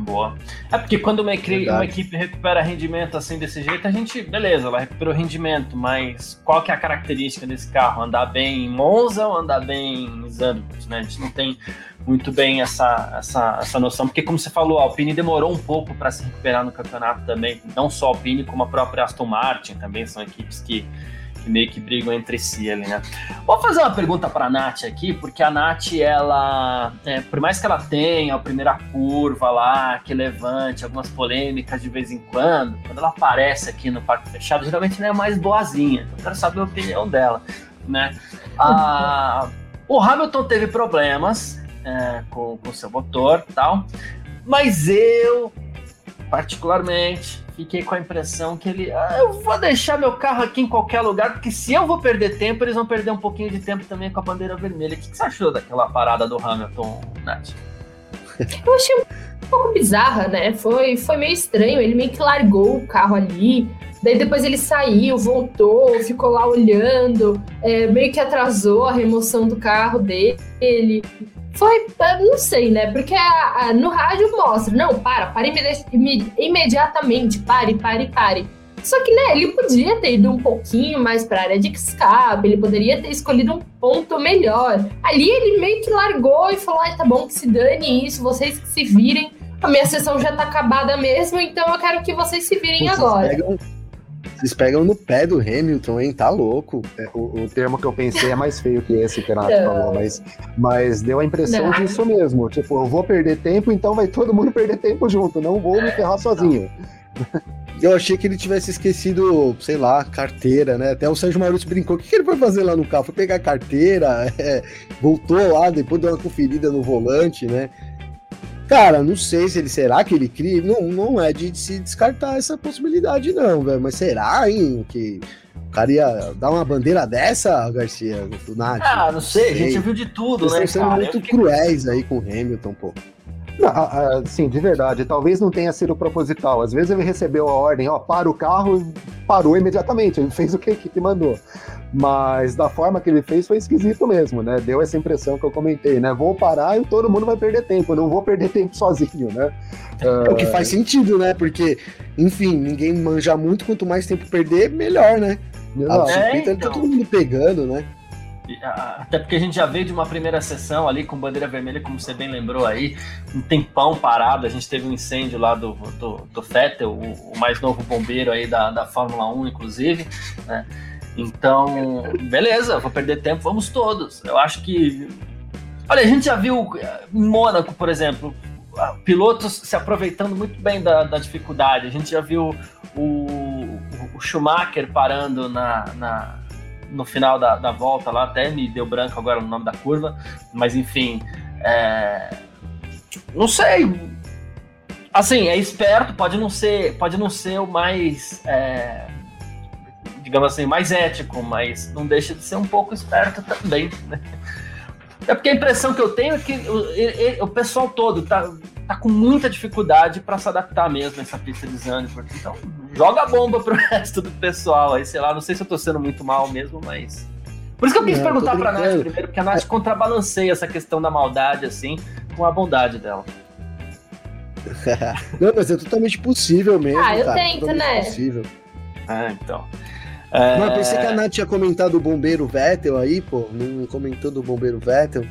Boa. É porque quando uma, uma, equipe recupera rendimento assim desse jeito, a gente, beleza, ela recuperou rendimento, mas qual que é a característica desse carro? Andar bem em Monza ou andar bem em Zandvoort, né? A gente não tem muito bem essa, essa, essa noção, porque como você falou, a Alpine demorou um pouco para se recuperar no campeonato também, não só a Alpine, como a própria Aston Martin também são equipes que que meio que brigam entre si ali, né? Vou fazer uma pergunta para a Nath aqui, porque a Nath, ela, é, por mais que ela tenha a primeira curva lá, que levante algumas polêmicas de vez em quando, quando ela aparece aqui no Parque Fechado, geralmente ela é mais boazinha. Eu quero saber a opinião dela, né? O Hamilton teve problemas é, com o seu motor tal, mas eu, particularmente, fiquei com a impressão que ele. Ah, eu vou deixar meu carro aqui em qualquer lugar, porque se eu vou perder tempo, eles vão perder um pouquinho de tempo também com a bandeira vermelha. O que, que você achou daquela parada do Hamilton, Nath? Eu achei um pouco bizarra, né? Foi, foi meio estranho. Ele meio que largou o carro ali. Daí depois ele saiu, voltou, ficou lá olhando, é, meio que atrasou a remoção do carro dele. Foi, não sei, né? Porque a, a, no rádio mostra, não, para, para imedi imediatamente, pare, pare, pare. Só que, né, ele podia ter ido um pouquinho mais para a área de escape, ele poderia ter escolhido um ponto melhor. Ali ele meio que largou e falou: ah, tá bom, que se dane isso, vocês que se virem. A minha sessão já tá acabada mesmo, então eu quero que vocês se virem vocês agora. Pegam, vocês pegam no pé do Hamilton, hein? Tá louco. É, o, o, termo que eu pensei é mais feio que esse que Renato falou, mas, mas deu a impressão não. disso mesmo. Tipo, eu vou perder tempo, então vai todo mundo perder tempo junto. Não vou me ferrar sozinho. Eu achei que ele tivesse esquecido, sei lá, carteira, né? Até o Sérgio Marucci brincou. O que, que ele foi fazer lá no carro? Foi pegar a carteira, é, voltou lá, depois deu uma conferida no volante, né? Cara, não sei se ele será que ele cria. Não, não é de se descartar essa possibilidade, não, velho. Mas será, hein? Que o cara ia dar uma bandeira dessa, Garcia, do Nath? Ah, não sei, sei, a gente viu de tudo, Vocês né? Estão sendo muito cruéis aí com o Hamilton, pô. Não, sim, de verdade. Talvez não tenha sido proposital. Às vezes ele recebeu a ordem, ó, para o carro, parou imediatamente. Ele fez o que a equipe mandou. Mas da forma que ele fez foi esquisito mesmo, né? Deu essa impressão que eu comentei, né? Vou parar e todo mundo vai perder tempo, eu não vou perder tempo sozinho, né? É o que faz sentido, né? Porque, enfim, ninguém manja muito, quanto mais tempo perder, melhor, né? Não. A é, tá então... tá todo mundo pegando, né? Até porque a gente já veio de uma primeira sessão ali com bandeira vermelha, como você bem lembrou aí, um tempão parado. A gente teve um incêndio lá do, do, do o, o mais novo bombeiro aí da, da Fórmula 1, inclusive, né? Então, beleza, vou perder tempo, vamos todos. Eu acho que. Olha, a gente já viu em Mônaco, por exemplo, pilotos se aproveitando muito bem da, da dificuldade. A gente já viu o, o Schumacher parando na, na no final da, da, volta lá, até me deu branco agora no nome da curva, mas enfim. É... Não sei. Assim, é esperto, pode não ser, pode não ser o mais. É digamos assim, mais ético, mas não deixa de ser um pouco esperto também, né? É porque a impressão que eu tenho é que o, o pessoal todo tá, tá com muita dificuldade para se adaptar mesmo a essa pista de Zandvoort. Então, joga bomba pro resto do pessoal. Aí, sei lá, não sei se eu tô sendo muito mal mesmo, mas. Por isso que eu quis Não, perguntar pra Nath primeiro, porque a Nath contrabalanceia essa questão da maldade, assim, com a bondade dela. Não, mas é totalmente possível mesmo. Ah, eu cara, tento, totalmente né? Possível. Ah, então. É, Mas eu pensei que a Nath tinha comentado o bombeiro Vettel aí, pô. Não comentou do bombeiro Vettel.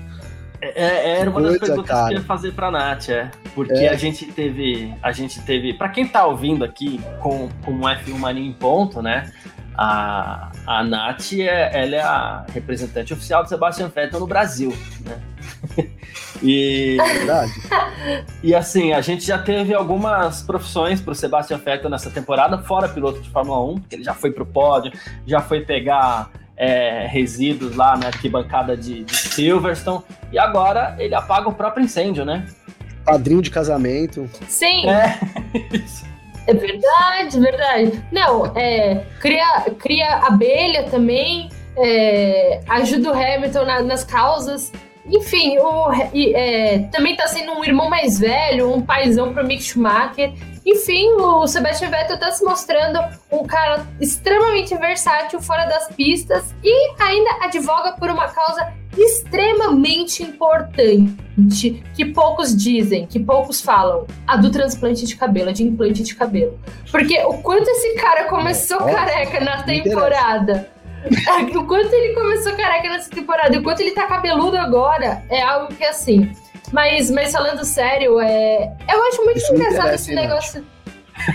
É, era uma das Coisa, perguntas que eu cara. ia fazer pra Nath, é. Porque É. a gente teve. A gente teve. Pra quem tá ouvindo aqui com, com o F1 Mania em ponto, né? A, a Nath é, ela é a representante oficial do Sebastian Vettel no Brasil, né? e, É verdade? e assim, a gente já teve algumas profissões pro Sebastian Vettel nessa temporada, fora piloto de Fórmula 1, porque ele já foi pro pódio, já foi pegar é, resíduos lá na arquibancada de, de Silverstone, e agora ele apaga o próprio incêndio, né? Padrinho de casamento. Sim, É. é verdade, verdade. Não, é, cria, cria abelha também, é, ajuda o Hamilton na- nas causas. Enfim, o, é, também tá sendo um irmão mais velho, um paizão pro Mick Schumacher. Enfim, o Sebastian Vettel tá se mostrando um cara extremamente versátil fora das pistas e ainda advoga por uma causa extremamente importante que poucos dizem, que poucos falam, a do transplante de cabelo, a de implante de cabelo. Porque o quanto esse cara começou Nossa, careca na temporada, o quanto ele começou careca nessa temporada e o quanto ele tá cabeludo agora, é algo que assim. Mas, mas falando sério, é, eu acho muito Isso engraçado esse negócio.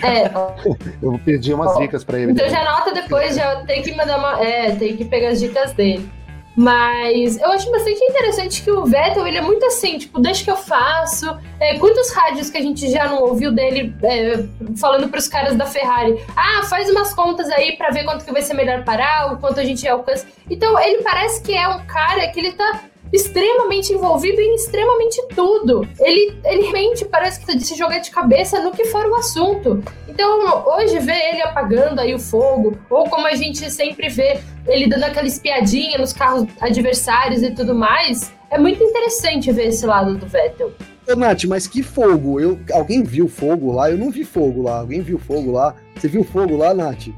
É, Eu pedi umas dicas pra ele. então já anota depois, já tem que mandar uma. É, tem que pegar as dicas dele. Mas eu acho bastante interessante que o Vettel, ele é muito assim, tipo, deixa que eu faço. É, quantos rádios que a gente já não ouviu dele é, falando pros caras da Ferrari? Ah, faz umas contas aí pra ver quanto que vai ser melhor parar, o quanto a gente alcança. Então ele parece que é um cara que ele tá extremamente envolvido em extremamente tudo. Ele, ele realmente parece que tá se jogar de cabeça no que for o assunto. Então, hoje ver ele apagando aí o fogo, ou como a gente sempre vê ele dando aquela espiadinha nos carros adversários e tudo mais, é muito interessante ver esse lado do Vettel. Ô, Nath, mas que fogo? Eu, alguém viu fogo lá? Eu não vi fogo lá. Alguém viu fogo lá? Você viu fogo lá, Nath?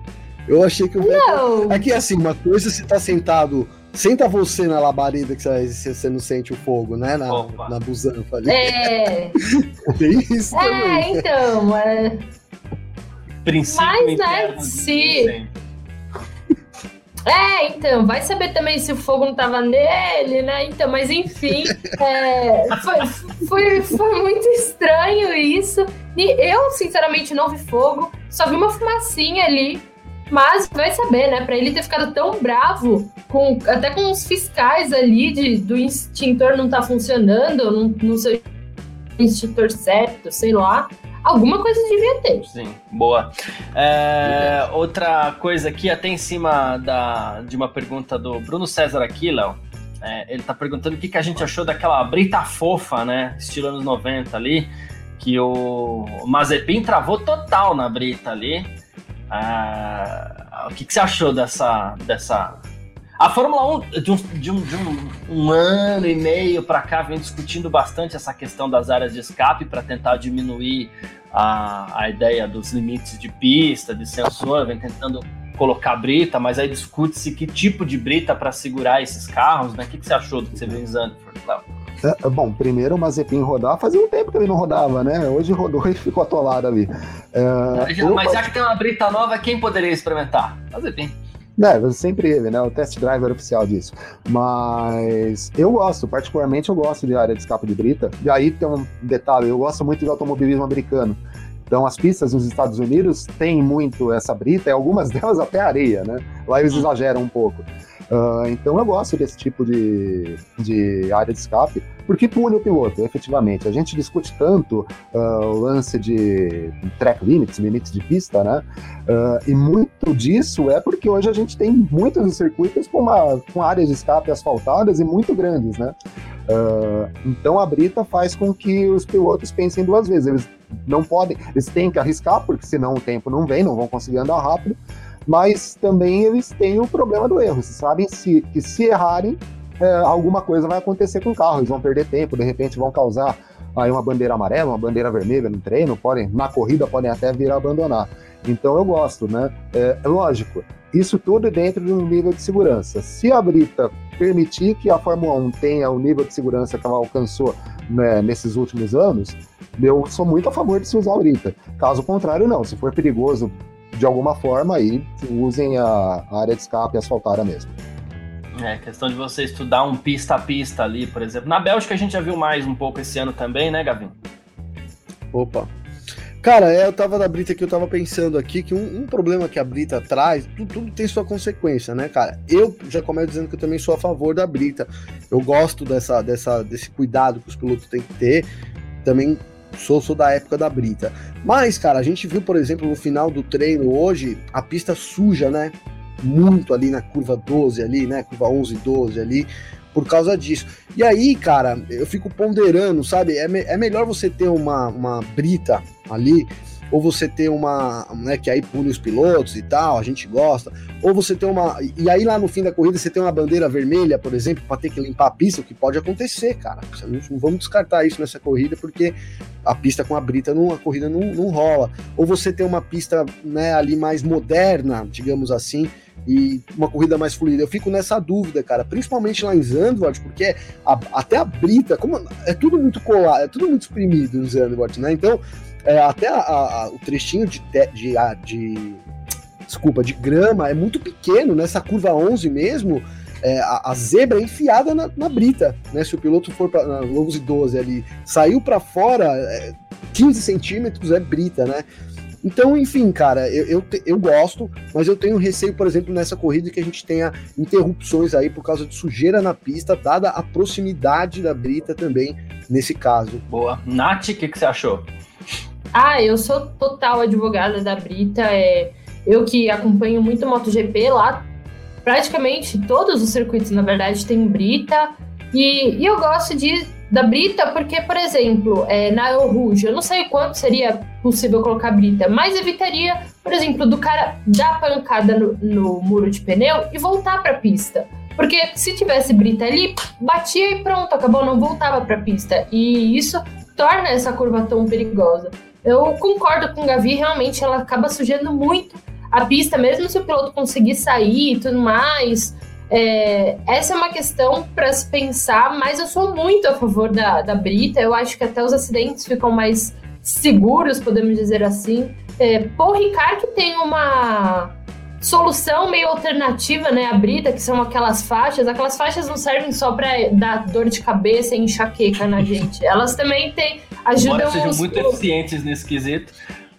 Eu achei que o Vettel. Não, É que assim, uma coisa você tá sentado. Senta você na labareda que você, você não sente o fogo, né? Na, Opa. na busanfa ali. é. Tem isso É, também. então. É, Princípio Mas, né, se-. É, então, vai saber também se o fogo não tava nele, né? Então, mas enfim, é, foi, foi, foi muito estranho isso. E eu, sinceramente, não vi fogo, só vi uma fumacinha ali. Mas vai saber, né? Pra ele ter ficado tão bravo, com, até com os fiscais ali de, do extintor não tá funcionando, não, não sei o extintor certo, sei lá. Alguma coisa devia ter. Sim, boa. É, outra coisa aqui, até em cima da, de uma pergunta do Bruno César aqui, Léo. É, ele tá perguntando o que, que a gente achou daquela brita fofa, né? Estilo anos 90 ali. Que o Mazepin travou total na brita ali. Ah, o que, que você achou dessa. dessa... A Fórmula 1, de, um, de, um, de um, um ano e meio para cá, vem discutindo bastante essa questão das áreas de escape para tentar diminuir a, a ideia dos limites de pista, de sensor, vem tentando colocar brita, mas aí discute-se que tipo de brita para segurar esses carros, né? O que, que você achou do que você viu em Zandvoort, Léo? É, bom, primeiro o Mazepin rodar, fazia um tempo que ele não rodava, né? Hoje rodou e ficou atolado ali. É, Já- eu- mas já que tem uma brita nova, quem poderia experimentar? Bem. É, sempre ele, né? O test driver oficial disso. Mas eu gosto, particularmente eu gosto de área de escape de brita. E aí tem um detalhe, eu gosto muito de automobilismo americano. Então as pistas nos Estados Unidos têm muito essa brita, e algumas delas até areia, né? Lá eles exageram um pouco. Ah, então eu gosto desse tipo de, de área de escape, porque pune o piloto, efetivamente. A gente discute tanto ah, o lance de track limits, limites de pista, né? Ah, e muito disso é porque hoje a gente tem muitos circuitos com, uma, com áreas de escape asfaltadas e muito grandes, né? Ah, então a brita faz com que os pilotos pensem duas vezes. Eles não podem, eles têm que arriscar, porque senão o tempo não vem, não vão conseguir andar rápido. Mas também eles têm o problema do erro. Eles sabem se, que se errarem, é, alguma coisa vai acontecer com o carro. Eles vão perder tempo, de repente vão causar aí uma bandeira amarela, uma bandeira vermelha no treino, podem, na corrida podem até vir a abandonar. Então eu gosto, né? É lógico, isso tudo dentro de um nível de segurança. Se a Brita permitir que a Fórmula 1 tenha o nível de segurança que ela alcançou né, nesses últimos anos, eu sou muito a favor de se usar a Brita. Caso contrário, não. Se for perigoso de alguma forma, aí usem a, área de escape asfaltada mesmo. É, questão de você estudar um pista a pista ali, por exemplo. Na Bélgica a gente já viu mais um pouco esse ano também, né, Gavin? Opa, Cara, é, eu tava da Brita que eu tava pensando aqui que um, um, problema que a Brita traz, tudo, tudo, tem sua consequência, né, cara? Eu já começo dizendo que eu também sou a favor da Brita. Eu gosto dessa, dessa, desse cuidado que os pilotos têm que ter. Também sou, sou da época da Brita. Mas, cara, a gente viu, por exemplo, no final do treino hoje, a pista suja, né? Muito ali na curva 12 ali, né? Curva 11, 12 ali por causa disso. E aí, cara, eu fico ponderando, sabe? É, me, é melhor você ter uma, uma brita ali, ou você ter uma, né, que aí pune os pilotos e tal, a gente gosta, ou você ter uma, e aí lá no fim da corrida você tem uma bandeira vermelha, por exemplo, para ter que limpar a pista, o que pode acontecer, cara. Não, vamos descartar isso nessa corrida, porque a pista com a brita, não, a corrida não, não rola. Ou você ter uma pista, né, ali mais moderna, digamos assim, e uma corrida mais fluida. Eu fico nessa dúvida, cara, principalmente lá em Zandvoort, porque a, até a brita, como é tudo muito colado, é tudo muito exprimido em Zandvoort, né? Então, é, até a, a, o trechinho de, de, de, desculpa, de grama é muito pequeno, nessa curva 11 mesmo, é, a, a, zebra é enfiada na, na, brita, né? Se o piloto for para 11 12 ali, saiu para fora, é, 15 centímetros é brita, né? Então, enfim, cara, eu, eu, eu, gosto, mas eu tenho receio, por exemplo, nessa corrida que a gente tenha interrupções aí por causa de sujeira na pista, dada a proximidade da Brita também nesse caso. Boa. Nath, o que, que você achou? Ah, eu sou total advogada da Brita. É, eu que acompanho muito MotoGP lá, praticamente todos os circuitos, na verdade, tem Brita. E, e eu gosto de da brita, porque, por exemplo, é, na El Rouge, eu não sei quanto seria possível colocar brita, mas evitaria, por exemplo, do cara dar pancada no, no muro de pneu e voltar para a pista. Porque se tivesse brita ali, batia e pronto, acabou, não voltava para a pista. E isso torna essa curva tão perigosa. Eu concordo com o Gavi, realmente ela acaba sujando muito a pista, mesmo se o piloto conseguir sair e tudo mais. É, essa é uma questão para se pensar, mas eu sou muito a favor da, da Brita. Eu acho que até os acidentes ficam mais seguros, podemos dizer assim. É, Paul Ricard que tem uma solução meio alternativa, né? A Brita, que são aquelas faixas. Aquelas faixas não servem só para dar dor de cabeça e enxaqueca na gente. Elas também têm, ajudam. Embora sejam muito eficientes nesse quesito.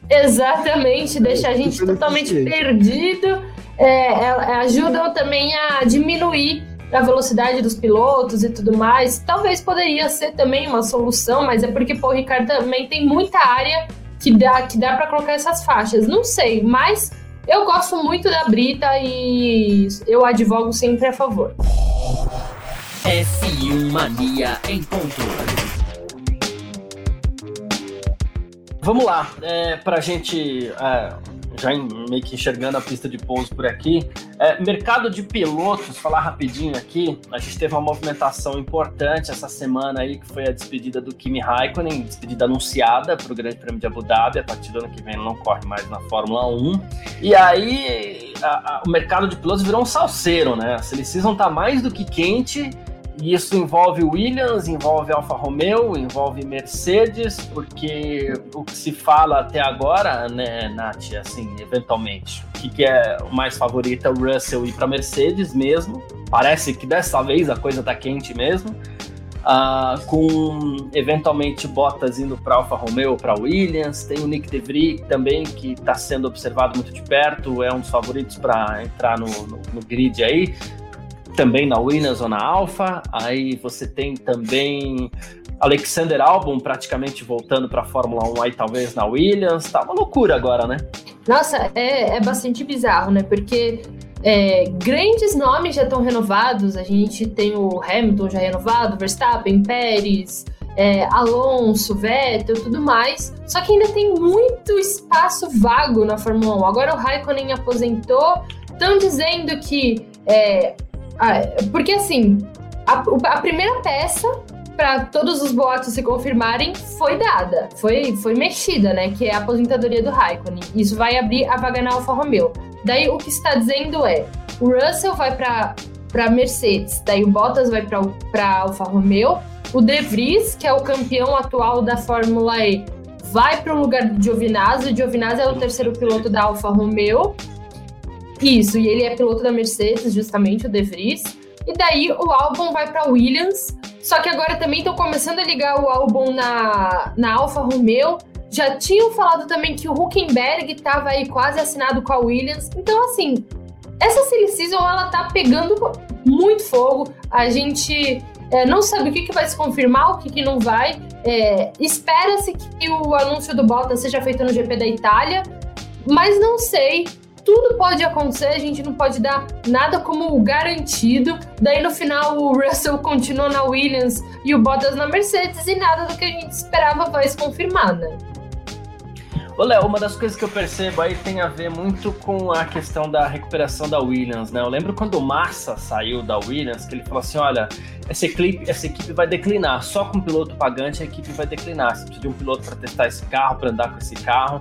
Exatamente, deixa a gente totalmente perdido é, é, é, ajudam também a diminuir a velocidade dos pilotos e tudo mais. Talvez poderia ser também uma solução, mas é porque o Ricardo também tem muita área que dá, que dá para colocar essas faixas. Não sei, mas eu gosto muito da Brita e eu advogo sempre a favor. F1 Mania em ponto. Vamos lá, é, para a gente é, já meio que enxergando a pista de pouso por aqui. É, mercado de pilotos, falar rapidinho aqui. A gente teve uma movimentação importante essa semana aí, que foi a despedida do Kimi Raikkonen, despedida anunciada para o Grande Prêmio de Abu Dhabi. A partir do ano que vem não corre mais na Fórmula 1. E aí a, a, o mercado de pilotos virou um salseiro, né? A Season tá mais do que quente e isso envolve Williams, envolve Alfa Romeo, envolve Mercedes, porque o que se fala até agora, né, Nath, assim, eventualmente, o que, que é o mais favorito é o Russell ir para Mercedes mesmo. Parece que dessa vez a coisa tá quente mesmo. Uh, com eventualmente Bottas indo para Alfa Romeo, para Williams, tem o Nick DeVries também que está sendo observado muito de perto, é um dos favoritos para entrar no, no, no, grid aí também na Williams ou na Alfa. Aí você tem também Alexander Albon praticamente voltando para a Fórmula 1 aí talvez na Williams. Tá uma loucura agora, né? Nossa, é, é bastante bizarro, né? Porque é, grandes nomes já estão renovados. A gente tem o Hamilton já renovado, Verstappen, Pérez, é, Alonso, Vettel, tudo mais. Só que ainda tem muito espaço vago na Fórmula 1. Agora o Raikkonen aposentou. Estão dizendo que é, ah, porque assim, a, a, primeira peça para todos os boatos se confirmarem, foi dada, foi, foi mexida, né? Que é a aposentadoria do Raikkonen. Isso vai abrir a vaga na Alfa Romeo. Daí o que está dizendo é: o Russell vai para para Mercedes, daí o Bottas vai para Alfa Romeo, o De Vries, que é o campeão atual da Fórmula E, vai para o lugar do Giovinazzi. O Giovinazzi é o terceiro piloto da Alfa Romeo. Isso, e ele é piloto da Mercedes, justamente, o De Vries. E daí o álbum vai para Williams. Só que agora também estão começando a ligar o álbum na, na Alfa Romeo. Já tinham falado também que o Huckenberg estava aí quase assinado com a Williams. Então, assim, essa silly season ela tá pegando muito fogo. A gente é, não sabe o que, que vai se confirmar, o que, que não vai. É, Espera-se que o anúncio do Bottas seja feito no GP da Itália, mas não sei tudo pode acontecer, a gente não pode dar nada como garantido. Daí no final o Russell continua na Williams e o Bottas na Mercedes e nada do que a gente esperava vai se confirmar, né? Ô Léo, uma das coisas que eu percebo aí tem a ver muito com a questão da recuperação da Williams, né? Eu lembro quando o Massa saiu da Williams, que ele falou assim: olha, essa equipe, essa equipe vai declinar, só com piloto pagante a equipe vai declinar. Você precisa de um piloto para testar esse carro, para andar com esse carro.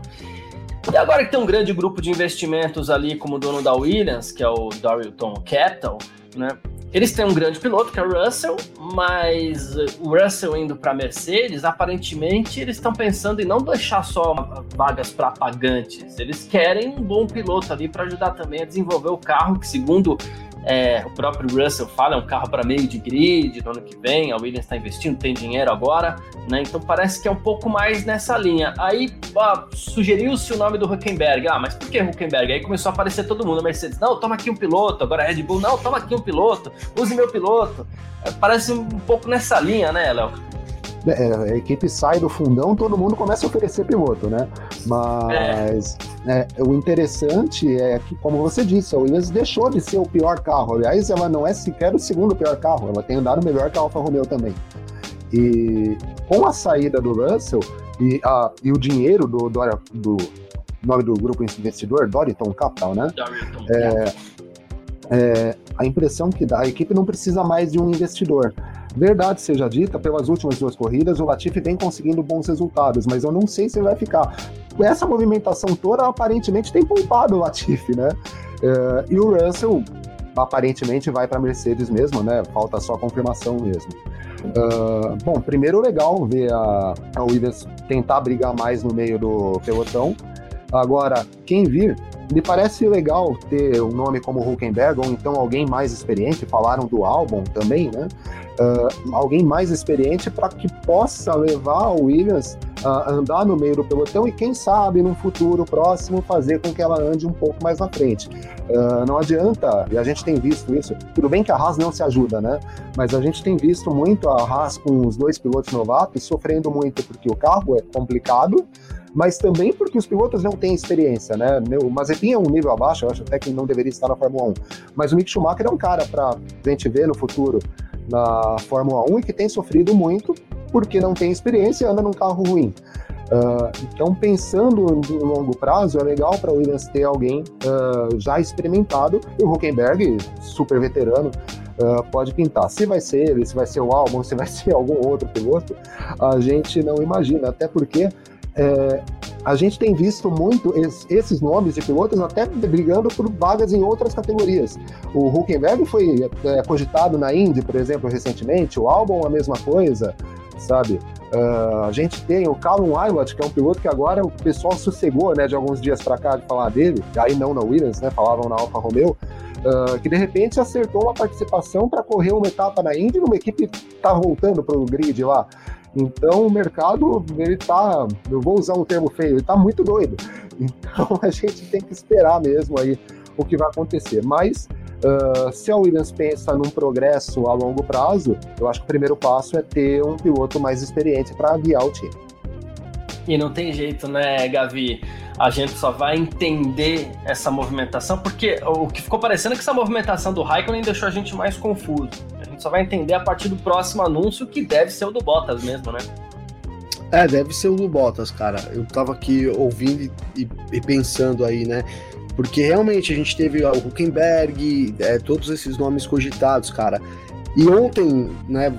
E agora que tem um grande grupo de investimentos ali, como o dono da Williams, que é o Dorilton Capital, né? Eles têm um grande piloto, que é o Russell, mas o Russell indo para a Mercedes, aparentemente eles estão pensando em não deixar só vagas para pagantes. Eles querem um bom piloto ali para ajudar também a desenvolver o carro, que segundo é, o próprio Russell fala, é um carro para meio de grid no ano que vem, a Williams está investindo, tem dinheiro agora, né? Então parece que é um pouco mais nessa linha. Aí sugeriu-se o nome do Huckenberg. Ah, mas por que Huckenberg? Aí começou a aparecer todo mundo. A Mercedes, não, toma aqui um piloto. Agora a Red Bull, não, toma aqui um piloto. Use meu piloto. É, parece um pouco nessa linha, né, Léo? É, a equipe sai do fundão, todo mundo começa a oferecer piloto, né? Mas é. É, o interessante é que, como você disse, a Williams deixou de ser o pior carro. Aliás, ela não é sequer o segundo pior carro, ela tem andado melhor que a Alfa Romeo também. E com a saída do Russell e, a, e o dinheiro do, do, do nome do grupo investidor, Doriton Capital, né? Doriton. É, é, a impressão que dá, a equipe não precisa mais de um investidor. Verdade seja dita, pelas últimas duas corridas, o Latifi vem conseguindo bons resultados, mas eu não sei se vai ficar. Essa movimentação toda aparentemente tem poupado o Latifi, né? Uh, e o Russell aparentemente vai para Mercedes mesmo, né? Falta só confirmação mesmo. Uh, bom, primeiro legal ver a, a Williams tentar brigar mais no meio do pelotão. Agora, quem vir, me parece legal ter um nome como Hulkenberg ou então alguém mais experiente. Falaram do álbum também, né? Uh, alguém mais experiente para que possa levar o Williams a andar no meio do pelotão e quem sabe no futuro próximo fazer com que ela ande um pouco mais na frente. Uh, não adianta, e a gente tem visto isso. Tudo bem que a Haas não se ajuda, né? Mas a gente tem visto muito a Haas com os dois pilotos novatos sofrendo muito porque o carro é complicado mas também porque os pilotos não têm experiência, né? O Mazepin é um nível abaixo, eu acho até que não deveria estar na Fórmula 1, mas o Mick Schumacher é um cara para a gente ver no futuro na Fórmula 1 e que tem sofrido muito porque não tem experiência e anda num carro ruim. Uh, então, pensando no longo prazo, é legal para o Williams ter alguém uh, já experimentado e o Huckenberg, super veterano, uh, pode pintar. Se vai ser ele, se vai ser o Albon, se vai ser algum outro piloto, a gente não imagina, até porque é, a gente tem visto muito esses nomes de pilotos até brigando por vagas em outras categorias. O Huckenberg foi é, cogitado na Indy, por exemplo, recentemente, o Albon a mesma coisa, sabe? Uh, a gente tem o Callum Aylott, que é um piloto que agora o pessoal sossegou, né, de alguns dias para cá de falar dele, aí não na Williams, né, falavam na Alfa Romeo, uh, que de repente acertou uma participação para correr uma etapa na Indy numa equipe que está voltando para o grid lá. Então o mercado, ele tá, eu vou usar um termo feio, ele tá muito doido. Então a gente tem que esperar mesmo aí o que vai acontecer. Mas uh, se a Williams pensa num progresso a longo prazo, eu acho que o primeiro passo é ter um piloto mais experiente para guiar o time. E não tem jeito, né, Gavi? A gente só vai entender essa movimentação, porque o que ficou parecendo é que essa movimentação do Raikkonen deixou a gente mais confuso gente só vai entender a partir do próximo anúncio, que deve ser o do Bottas mesmo, né? É, deve ser o do Bottas, cara. Eu tava aqui ouvindo e, e pensando aí, né? Porque realmente a gente teve o Huckenberg, é, todos esses nomes cogitados, cara. E ontem, né,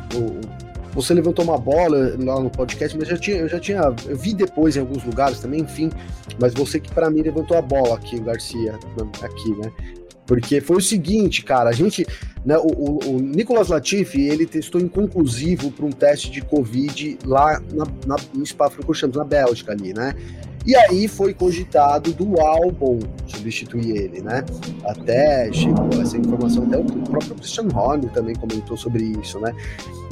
você levantou uma bola lá no podcast, mas eu já tinha, eu já tinha, eu vi depois em alguns lugares também, enfim, mas você que para mim levantou a bola aqui, Garcia, aqui, né? Porque foi o seguinte, cara, a gente, né, o, o, o Nicolas Latifi, ele testou inconclusivo para um teste de Covid lá na, na, no Spa-Francorchamps, na Bélgica ali, né? E aí foi cogitado do álbum substituir ele, né? Até chegou essa informação, até o próprio Christian Horner também comentou sobre isso, né?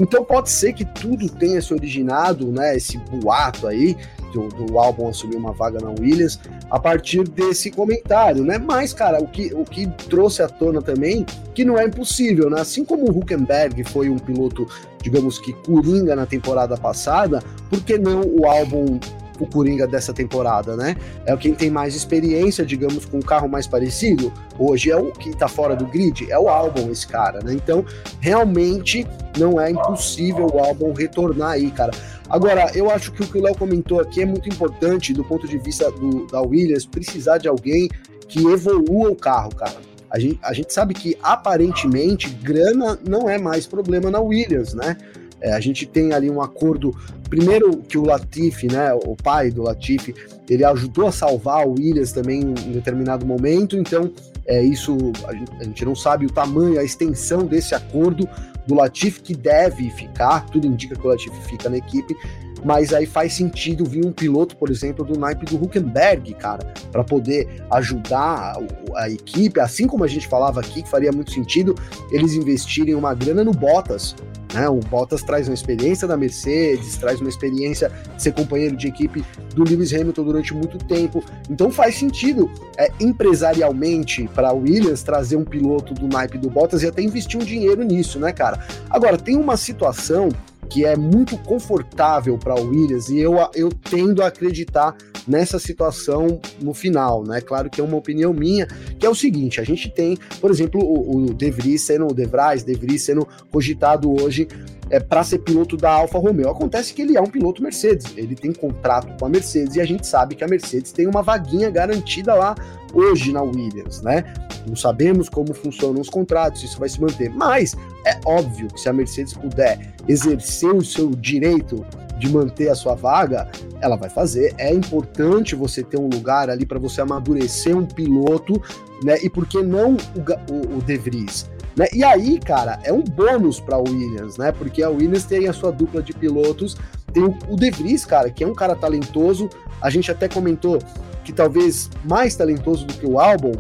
Então pode ser que tudo tenha se originado, né? Esse boato aí do, do álbum assumir uma vaga na Williams a partir desse comentário, né? Mas, cara, o que, o que trouxe à tona também que não é impossível, né? Assim como o Huckenberg foi um piloto, digamos que coringa na temporada passada, por que não o álbum o Coringa dessa temporada, né? É quem tem mais experiência, digamos, com um carro mais parecido. Hoje é o que tá fora do grid, é o álbum esse cara, né? Então, realmente não é impossível o álbum retornar aí, cara. Agora, eu acho que o que o Léo comentou aqui é muito importante do ponto de vista do, da Williams precisar de alguém que evolua o carro, cara. A gente, a gente sabe que aparentemente grana não é mais problema na Williams, né? É, a gente tem ali um acordo, primeiro que o Latifi, né, o pai do Latifi, ele ajudou a salvar o Williams também em determinado momento, então é isso, a gente, não sabe o tamanho, a extensão desse acordo do Latifi que deve ficar, tudo indica que o Latifi fica na equipe, mas aí faz sentido vir um piloto, por exemplo, do naipe do Huckenberg, cara, para poder ajudar a, equipe, assim como a gente falava aqui, que faria muito sentido eles investirem uma grana no Bottas, né? O Bottas traz uma experiência da Mercedes, traz uma experiência de ser companheiro de equipe do Lewis Hamilton durante muito tempo. Então faz sentido é, empresarialmente para a Williams trazer um piloto do naipe do Bottas e até investir um dinheiro nisso, né, cara? Agora, tem uma situação que é muito confortável para a Williams e eu, eu tendo a acreditar nessa situação no final, né? Claro que é uma opinião minha, que é o seguinte: a gente tem, por exemplo, o, o De Vries sendo, o De Vries, De Vries sendo cogitado hoje é, para ser piloto da Alfa Romeo. Acontece que ele é um piloto Mercedes, ele tem contrato com a Mercedes e a gente sabe que a Mercedes tem uma vaguinha garantida lá hoje na Williams, né? Não sabemos como funcionam os contratos, isso vai se manter, mas é óbvio que se a Mercedes puder exercer o seu direito de manter a sua vaga, ela vai fazer. É importante você ter um lugar ali para você amadurecer um piloto, né? E por que não o, o, o De Vries? Né? E aí, cara, é um bônus para Williams, né? Porque a Williams tem a sua dupla de pilotos, tem o, o De Vries, cara, que é um cara talentoso. A gente até comentou que talvez mais talentoso do que o álbum.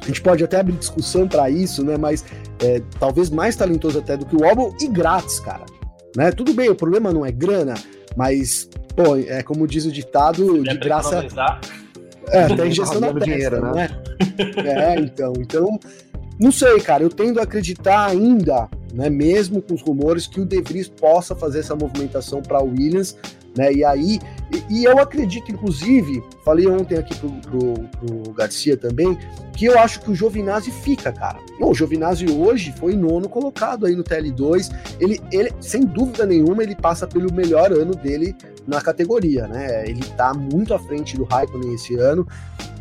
A gente pode até abrir discussão para isso, né? Mas é, talvez mais talentoso até do que o álbum e grátis, cara. Né? Tudo bem, o problema não é grana, mas, pô, é como diz o ditado, de graça. É, até injeção na testa, dinheiro, né? né? É, então, então, não sei, cara, eu tendo a acreditar ainda, né, mesmo com os rumores, que o De Vries possa fazer essa movimentação para Williams, né? E aí, e, e, eu acredito, inclusive, falei ontem aqui pro, pro, pro, Garcia também, que eu acho que o Giovinazzi fica, cara. o Giovinazzi hoje foi nono colocado aí no TL2. Ele, ele, sem dúvida nenhuma, ele passa pelo melhor ano dele na categoria, né? Ele tá muito à frente do Raikkonen esse ano.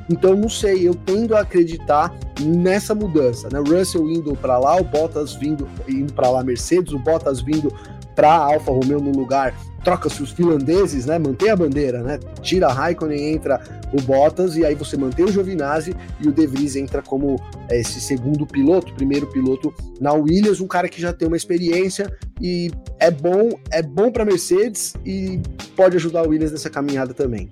Então, não sei, eu tendo a acreditar nessa mudança, né? Russell indo para lá, o Bottas vindo indo para lá, Mercedes, o Bottas vindo para Alfa Romeo no lugar, troca-se os finlandeses, né? Mantém a bandeira, né? Tira a Raikkonen, entra o Bottas e aí você mantém o Giovinazzi e o De Vries entra como é, esse segundo piloto, primeiro piloto na Williams, um cara que já tem uma experiência e é bom, é bom para Mercedes e pode ajudar a Williams nessa caminhada também.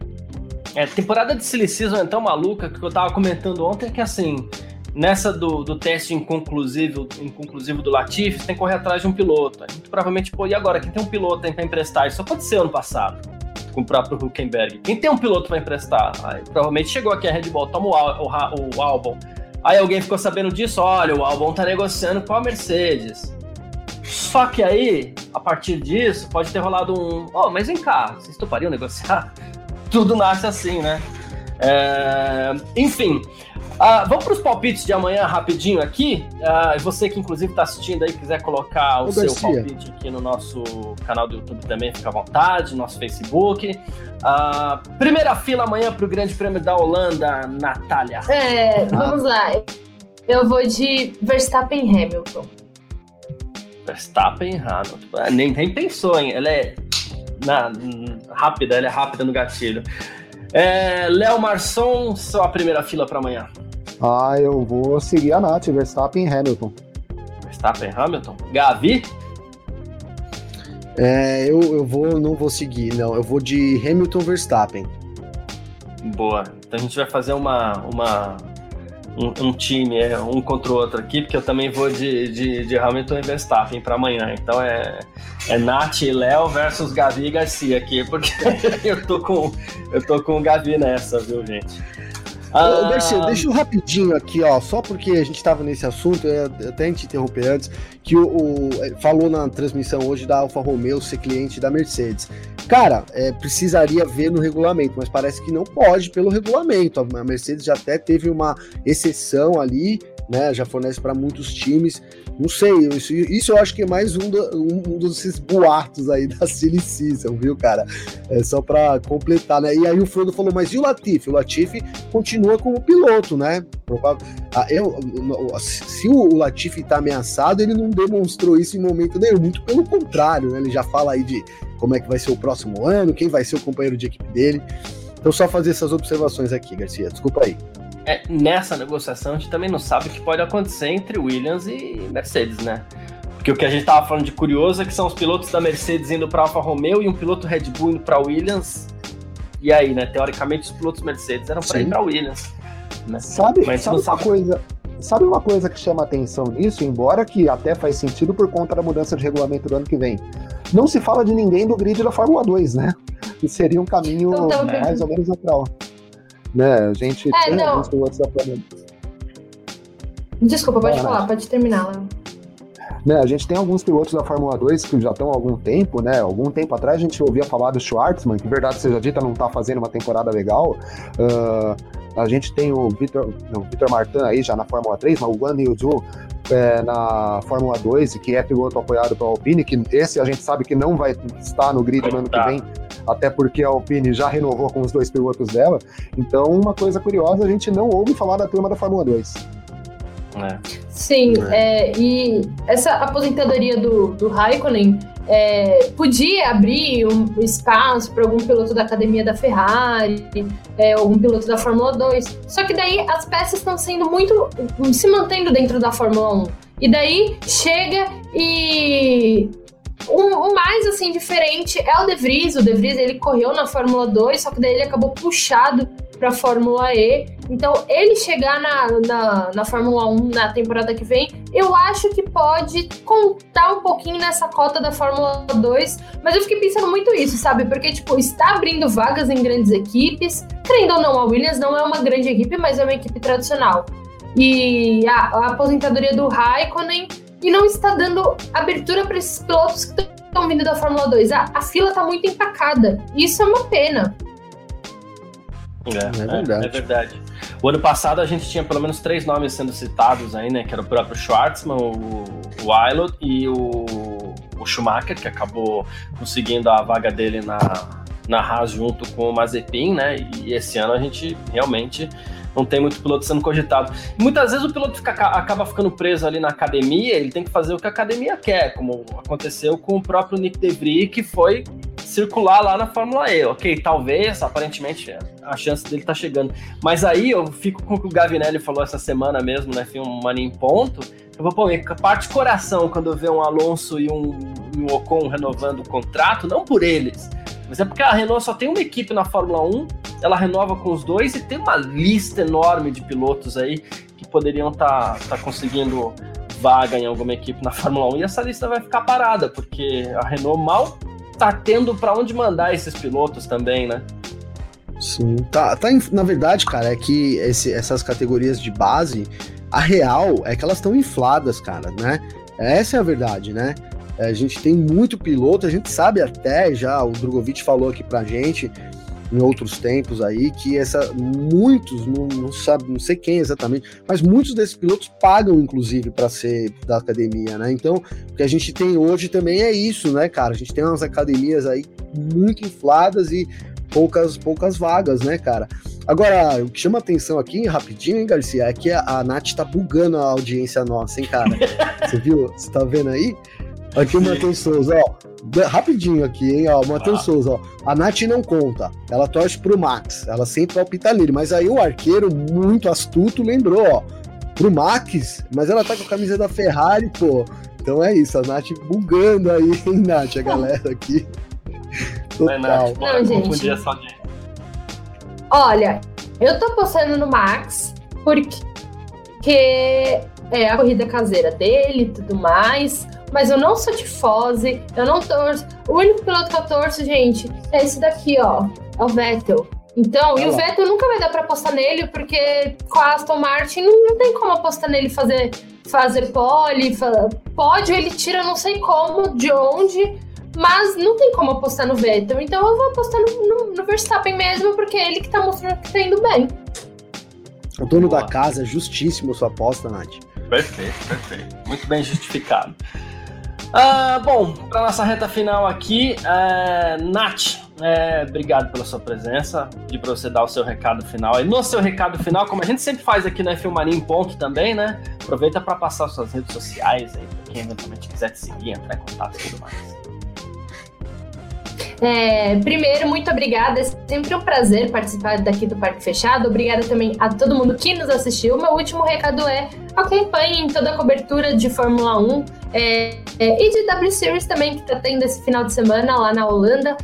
É, temporada de Silly Season é tão maluca que eu tava comentando ontem que assim, nessa do, do teste inconclusivo, inconclusivo do Latifi, você tem que correr atrás de um piloto. Aí, provavelmente, pô, e agora? Quem tem um piloto tem pra emprestar? Isso ser ano passado, com o próprio Huckenberg. Quem tem um piloto para emprestar? Aí, provavelmente chegou aqui a Red Bull, toma o, o, o Albon. Aí alguém ficou sabendo disso, olha, o Albon tá negociando com a Mercedes. Só que aí, a partir disso, pode ter rolado um. Oh, mas vem cá, vocês topariam negociar? tudo nasce assim, né? É... Enfim, uh, vamos para os palpites de amanhã rapidinho aqui. Uh, você que inclusive está assistindo aí, quiser colocar o seu Garcia. palpite aqui no nosso canal do YouTube também, fica à vontade, nosso Facebook. Uh, primeira fila amanhã para o Grande Prêmio da Holanda, Natália. É, vamos lá. Eu vou de Verstappen Hamilton. Verstappen e Hamilton. Ah, nem, nem pensou, hein? Ela é na, rápida, ela é rápida no gatilho. É, Léo Marçom, sua primeira fila para amanhã. Ah, eu vou seguir a Nath, Verstappen e Hamilton. Verstappen e Hamilton? Gavi? É, eu, eu vou, não vou seguir, não. Eu vou de Hamilton Verstappen. Boa. Então a gente vai fazer uma, uma um, um, time, é, um contra o outro aqui, porque eu também vou de, de, de Hamilton e Verstappen para amanhã. Então é, é Nath e Léo versus Gavi e Garcia aqui, porque eu tô com eu tô com o Gavi nessa, viu, gente? Ah... Garcia, deixa eu rapidinho aqui, ó, só porque a gente estava nesse assunto, eu até te interromper antes, que o, o, falou na transmissão hoje da Alfa Romeo ser cliente da Mercedes. Cara, é, precisaria ver no regulamento, mas parece que não pode pelo regulamento. A Mercedes já até teve uma exceção ali, né? Já fornece para muitos times. Não sei, isso, isso eu acho que é mais um, do, um, desses boatos aí da Silly Season, viu, cara? É só para completar, né? E aí o Frodo falou, mas e o Latifi? O Latifi continua como piloto, né? Ah, eu, se o Latifi tá ameaçado, ele não demonstrou isso em momento nenhum, muito pelo contrário, né? Ele já fala aí de como é que vai ser o próximo ano, quem vai ser o companheiro de equipe dele. Então só fazer essas observações aqui, Garcia, desculpa aí é, nessa negociação a gente também não sabe o que pode acontecer entre Williams e Mercedes, né? Porque o que a gente estava falando de curioso é que são os pilotos da Mercedes indo para Alfa Romeo e um piloto Red Bull indo para Williams. E aí, né? Teoricamente, os pilotos Mercedes eram para ir para Williams. Né? Sabe, Mas sabe, sabe uma coisa? Sabe uma coisa que chama atenção nisso, embora que até faz sentido por conta da mudança de regulamento do ano que vem? Não se fala de ninguém do grid da Fórmula 2, né? Que seria um caminho então, mais ou menos natural. Né? A gente é, tem não. alguns pilotos da Fórmula Desculpa, pode ah, falar, pode terminar, Léo. Né, a gente tem alguns pilotos da Fórmula 2 que já estão há algum tempo, né? Algum tempo atrás a gente ouvia falar do Schwartzman, que verdade seja dita, não está fazendo uma temporada legal. Uh, a gente tem o Vitor, Vitor Martin aí já na Fórmula 3, mas o Guan Yu é, na Fórmula 2, que é piloto apoiado pela Alpine, que esse a gente sabe que não vai estar no grid no ano que vem, até porque a Alpine já renovou com os dois pilotos dela. Então, uma coisa curiosa, a gente não ouve falar da turma da Fórmula 2. É. Sim, é. É, e essa aposentadoria do, do Raikkonen é, podia abrir um espaço para algum piloto da academia da Ferrari, é, algum piloto da Fórmula 2. Só que daí as peças estão sendo muito. se mantendo dentro da Fórmula 1. E daí chega e o, mais, assim, diferente é o De Vries. O De Vries, ele correu na Fórmula 2, só que daí ele acabou puxado para Fórmula E. Então, ele chegar na, na, na, Fórmula 1 na temporada que vem, eu acho que pode contar um pouquinho nessa cota da Fórmula 2. Mas eu fiquei pensando muito isso, sabe? Porque, tipo, está abrindo vagas em grandes equipes. Crendo ou não, a Williams não é uma grande equipe, mas é uma equipe tradicional. E a, a aposentadoria do Raikkonen e não está dando abertura para esses pilotos que estão vindo da Fórmula 2. A, a fila está muito empacada. Isso é uma pena. É, é, verdade. É, é, verdade. O ano passado a gente tinha pelo menos três nomes sendo citados aí, né? Que era o próprio Schwartzman, o, o e o, o Schumacher, que acabou conseguindo a vaga dele na, na Haas junto com o Mazepin, né? E esse ano a gente realmente não tem muito piloto sendo cogitado. Muitas vezes o piloto fica, acaba ficando preso ali na academia, ele tem que fazer o que a academia quer, como aconteceu com o próprio Nick DeVries, que foi circular lá na Fórmula E. Ok, talvez, aparentemente, a chance dele tá chegando. Mas aí eu fico com o que o Gavinelli falou essa semana mesmo, né? Foi um money em ponto. Eu vou pôr, parte coração quando eu ver um Alonso e um, um Ocon renovando o contrato, não por eles, mas é porque a Renault só tem uma equipe na Fórmula 1, ela renova com os dois e tem uma lista enorme de pilotos aí que poderiam estar tá, tá conseguindo vaga em alguma equipe na Fórmula 1 e essa lista vai ficar parada, porque a Renault mal tá tendo para onde mandar esses pilotos também, né? Sim, tá, tá na verdade, cara, é que esse, essas categorias de base, a real é que elas estão infladas, cara, né? Essa é a verdade, né? A gente tem muito piloto, a gente sabe até já, o Drogovic falou aqui pra gente em outros tempos aí que essa muitos não, não sabe não sei quem exatamente mas muitos desses pilotos pagam inclusive para ser da academia né? Então o que a gente tem hoje também é isso né cara? A gente tem umas academias aí muito infladas e poucas poucas vagas né cara? Agora o que chama atenção aqui rapidinho hein Garcia é que a, a Nath tá bugando a audiência nossa hein cara? Você viu? Você tá vendo aí Aqui o Matheus Souza, ó. Rapidinho aqui, hein, ó. Matheus ah. Souza, ó. A Nath não conta. Ela torce pro Max. Ela sempre palpita nele. Mas aí o arqueiro, muito astuto, lembrou, ó. Pro Max. Mas ela tá com a camisa da Ferrari, pô. Então é isso, a Nath bugando aí, hein, Nath? A galera aqui. Total. É, Nath, não, gente. Só de... Olha, eu tô postando no Max porque é a corrida caseira dele e tudo mais. Mas eu não sou tifose, eu não torço. O único piloto que eu torço, gente, é esse daqui, ó. É o Vettel. Então, e o Vettel nunca vai dar para apostar nele, porque com a Aston Martin não, não tem como apostar nele fazer, fazer pole, pódio, ele tira não sei como, de onde, mas não tem como apostar no Vettel. Então eu vou apostar no, no, no Verstappen mesmo, porque é ele que tá mostrando que tá indo bem. O dono Boa. da casa, justíssimo sua aposta, Nath. Perfeito, perfeito. Muito bem justificado. Ah, bom, para nossa reta final aqui, é, Nath, é, obrigado pela sua presença e para você dar o seu recado final. E no seu recado final, como a gente sempre faz aqui na Filmania em Ponto também, né? Aproveita para passar suas redes sociais aí, para quem eventualmente quiser te seguir, entrar em contato e tudo mais. É, primeiro, muito obrigada. É sempre um prazer participar daqui do Parque Fechado. Obrigada também a todo mundo que nos assistiu. Meu último recado é acompanhem toda a cobertura de Fórmula 1 é, é, e de W Series também, que está tendo esse final de semana lá na Holanda.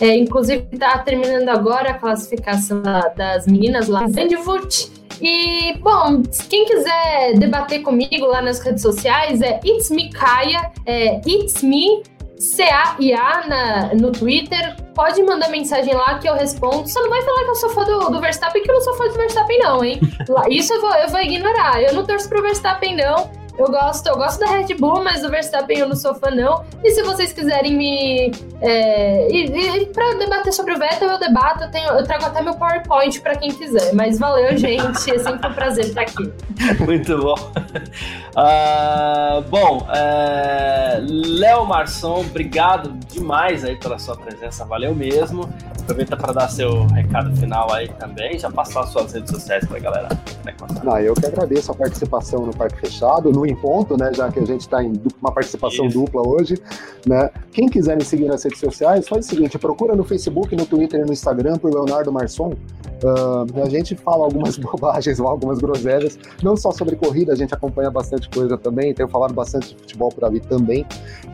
É, inclusive, está terminando agora a classificação das meninas lá em Zandvoort. E, bom, quem quiser debater comigo lá nas redes sociais é It's Me Kaya, é It's Me C-A-I-A no Twitter. Pode mandar mensagem lá que eu respondo. Só não vai falar que eu sou fã do, do Verstappen, que eu não sou fã do Verstappen, não, hein? Isso eu vou, eu vou ignorar. Eu não torço pro Verstappen, não. Eu gosto, eu gosto da Red Bull, mas do Verstappen eu não sou fã, não. E se vocês quiserem me. É, e, e pra debater sobre o Vettel, eu debato, eu, tenho, eu trago até meu PowerPoint pra quem quiser. Mas valeu, gente. É sempre um prazer estar aqui. Muito bom. Uh, bom, é, Léo Marçom, obrigado demais aí pela sua presença, valeu mesmo. Aproveita para dar seu recado final aí também, já passar suas redes sociais para a galera. Não, eu que agradeço a participação no Parque Fechado, no Em Ponto, né, já que a gente está em uma participação Isso. dupla hoje. Né? Quem quiser me seguir nas redes sociais, faz o seguinte, procura no Facebook, no Twitter e no Instagram por Leonardo Marçom. Uh, a gente fala algumas bobagens ou algumas groselhas, não só sobre corrida, a gente acompanha bastante coisa também, tenho falado bastante de futebol por ali também.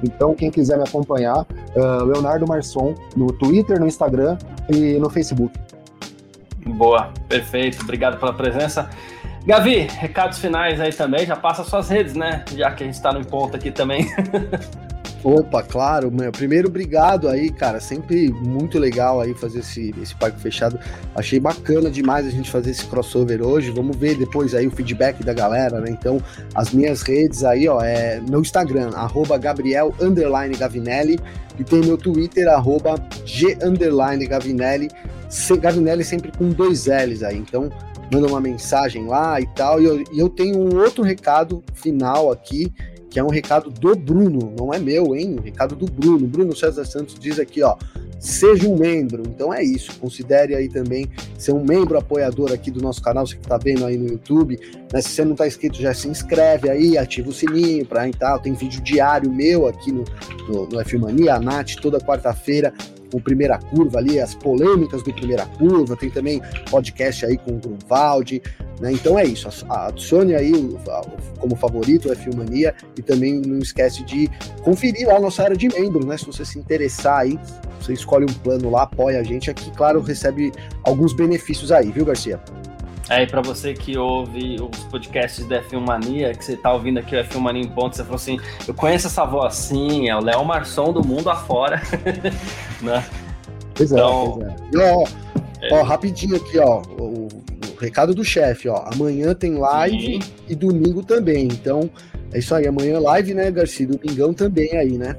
Então, quem quiser me acompanhar, uh, Leonardo Marçom, no Twitter, no Instagram e no Facebook. Boa, perfeito, obrigado pela presença. Gavi, recados finais aí também, já passa suas redes, né? Já que a gente está no ponto aqui também. Opa, claro, meu. Primeiro, obrigado aí, cara. Sempre muito legal aí fazer esse, esse parque fechado. Achei bacana demais a gente fazer esse crossover hoje. Vamos ver depois aí o feedback da galera, né? Então, as minhas redes aí, ó, é no Instagram, arroba Gabriel Gavinelli, e tem meu Twitter, arroba G Gavinelli. Gavinelli sempre com dois L's aí. Então, manda uma mensagem lá e tal. E eu, e eu tenho um outro recado final aqui que é um recado do Bruno, não é meu, hein? Um recado do Bruno. Bruno César Santos diz aqui, ó. Seja um membro. Então é isso. Considere aí também ser um membro apoiador aqui do nosso canal, você que está vendo aí no YouTube. Né? Se você não está inscrito, já se inscreve aí, ativa o sininho para entrar. Tem vídeo diário meu aqui no, no, no F Mania, a Nath, toda quarta-feira com Primeira Curva ali, as polêmicas do Primeira Curva, tem também podcast aí com o Grunwald, né? Então é isso, adicione aí o, como favorito o F-Mania e também não esquece de conferir lá a nossa área de membro, né? Se você se interessar aí, você escolhe um plano lá, apoia a gente aqui, claro, recebe alguns benefícios aí, viu, Garcia? É, e pra você que ouve os podcasts da F1 Mania, que você tá ouvindo aqui o F1 Mania em ponto, você falou assim, eu conheço essa voz sim, é o Léo Marçom do mundo afora, né? Pois é, então, pois é. E, ó, é. ó, rapidinho aqui, ó, o, o recado do chefe, ó, amanhã tem live sim. e domingo também, então é isso aí, amanhã live, né, Garcia, domingão também aí, né?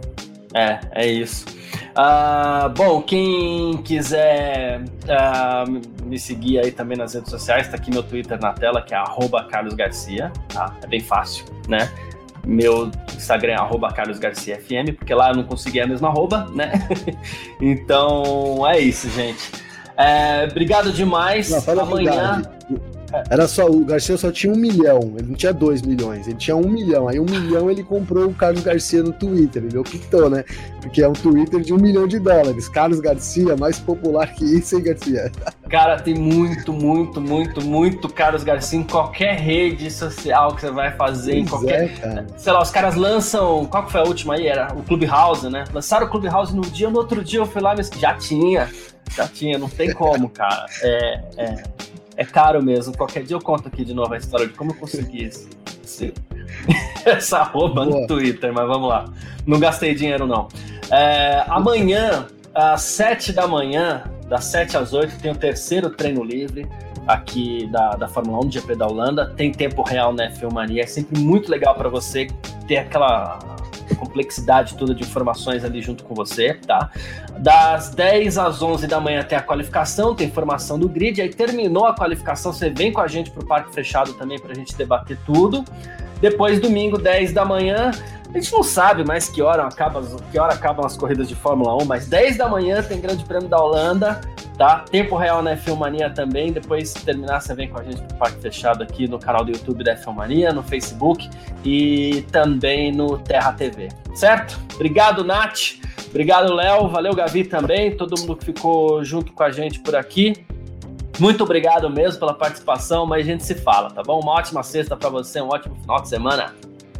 É, é isso. Uh, bom, quem quiser uh, me seguir aí também nas redes sociais, tá aqui meu Twitter na tela, que é arroba Carlos Garcia, tá? É bem fácil, né? Meu Instagram é arroba Carlos Garcia FM, porque lá eu não consegui a mesma arroba, né? então é isso, gente. É, obrigado demais. Não, Amanhã. Era só, o Garcia só tinha um milhão, ele não tinha dois milhões, ele tinha um milhão. Aí um milhão ele comprou o Carlos Garcia no Twitter, ele optou, né? Porque é um Twitter de um milhão de dólares. Carlos Garcia, mais popular que isso, hein, Garcia? Cara, tem muito, muito, muito, muito Carlos Garcia em qualquer rede social que você vai fazer, pois em qualquer. É. Sei lá, os caras lançam. Qual que foi a última aí? Era o Clubhouse, né? Lançaram o Clubhouse no dia, no outro dia eu fui lá, mas já tinha. Já tinha, não tem como, cara. É, é, é caro mesmo. Qualquer dia eu conto aqui de novo a história de como eu consegui esse, esse, essa arroba no Twitter, mas vamos lá. Não gastei dinheiro, não. É, amanhã, às 7 da manhã, das 7 às 8, tem o terceiro treino livre aqui da, da Fórmula 1 do GP da Holanda. Tem tempo real na F1 Mania. É sempre muito legal para você ter aquela complexidade toda de informações ali junto com você, tá? Das 10 às 11 da manhã tem a qualificação, tem informação do grid, aí terminou a qualificação, você vem com a gente pro parque fechado também para a gente debater tudo. Depois, domingo, 10 da manhã, a gente não sabe mais que hora, acaba, que hora acabam as corridas de Fórmula 1, mas 10 da manhã tem Grande Prêmio da Holanda, tá? Tempo real na F1 Mania também. Depois terminar, você vem com a gente pro Parque Fechado aqui no canal do YouTube da F1 Mania, no Facebook e também no Terra TV, certo? Obrigado, Nath. Obrigado, Léo. Valeu, Gavi também. Todo mundo que ficou junto com a gente por aqui. Muito obrigado mesmo pela participação, mas a gente se fala, tá bom? Uma ótima sexta para você, um ótimo final de semana.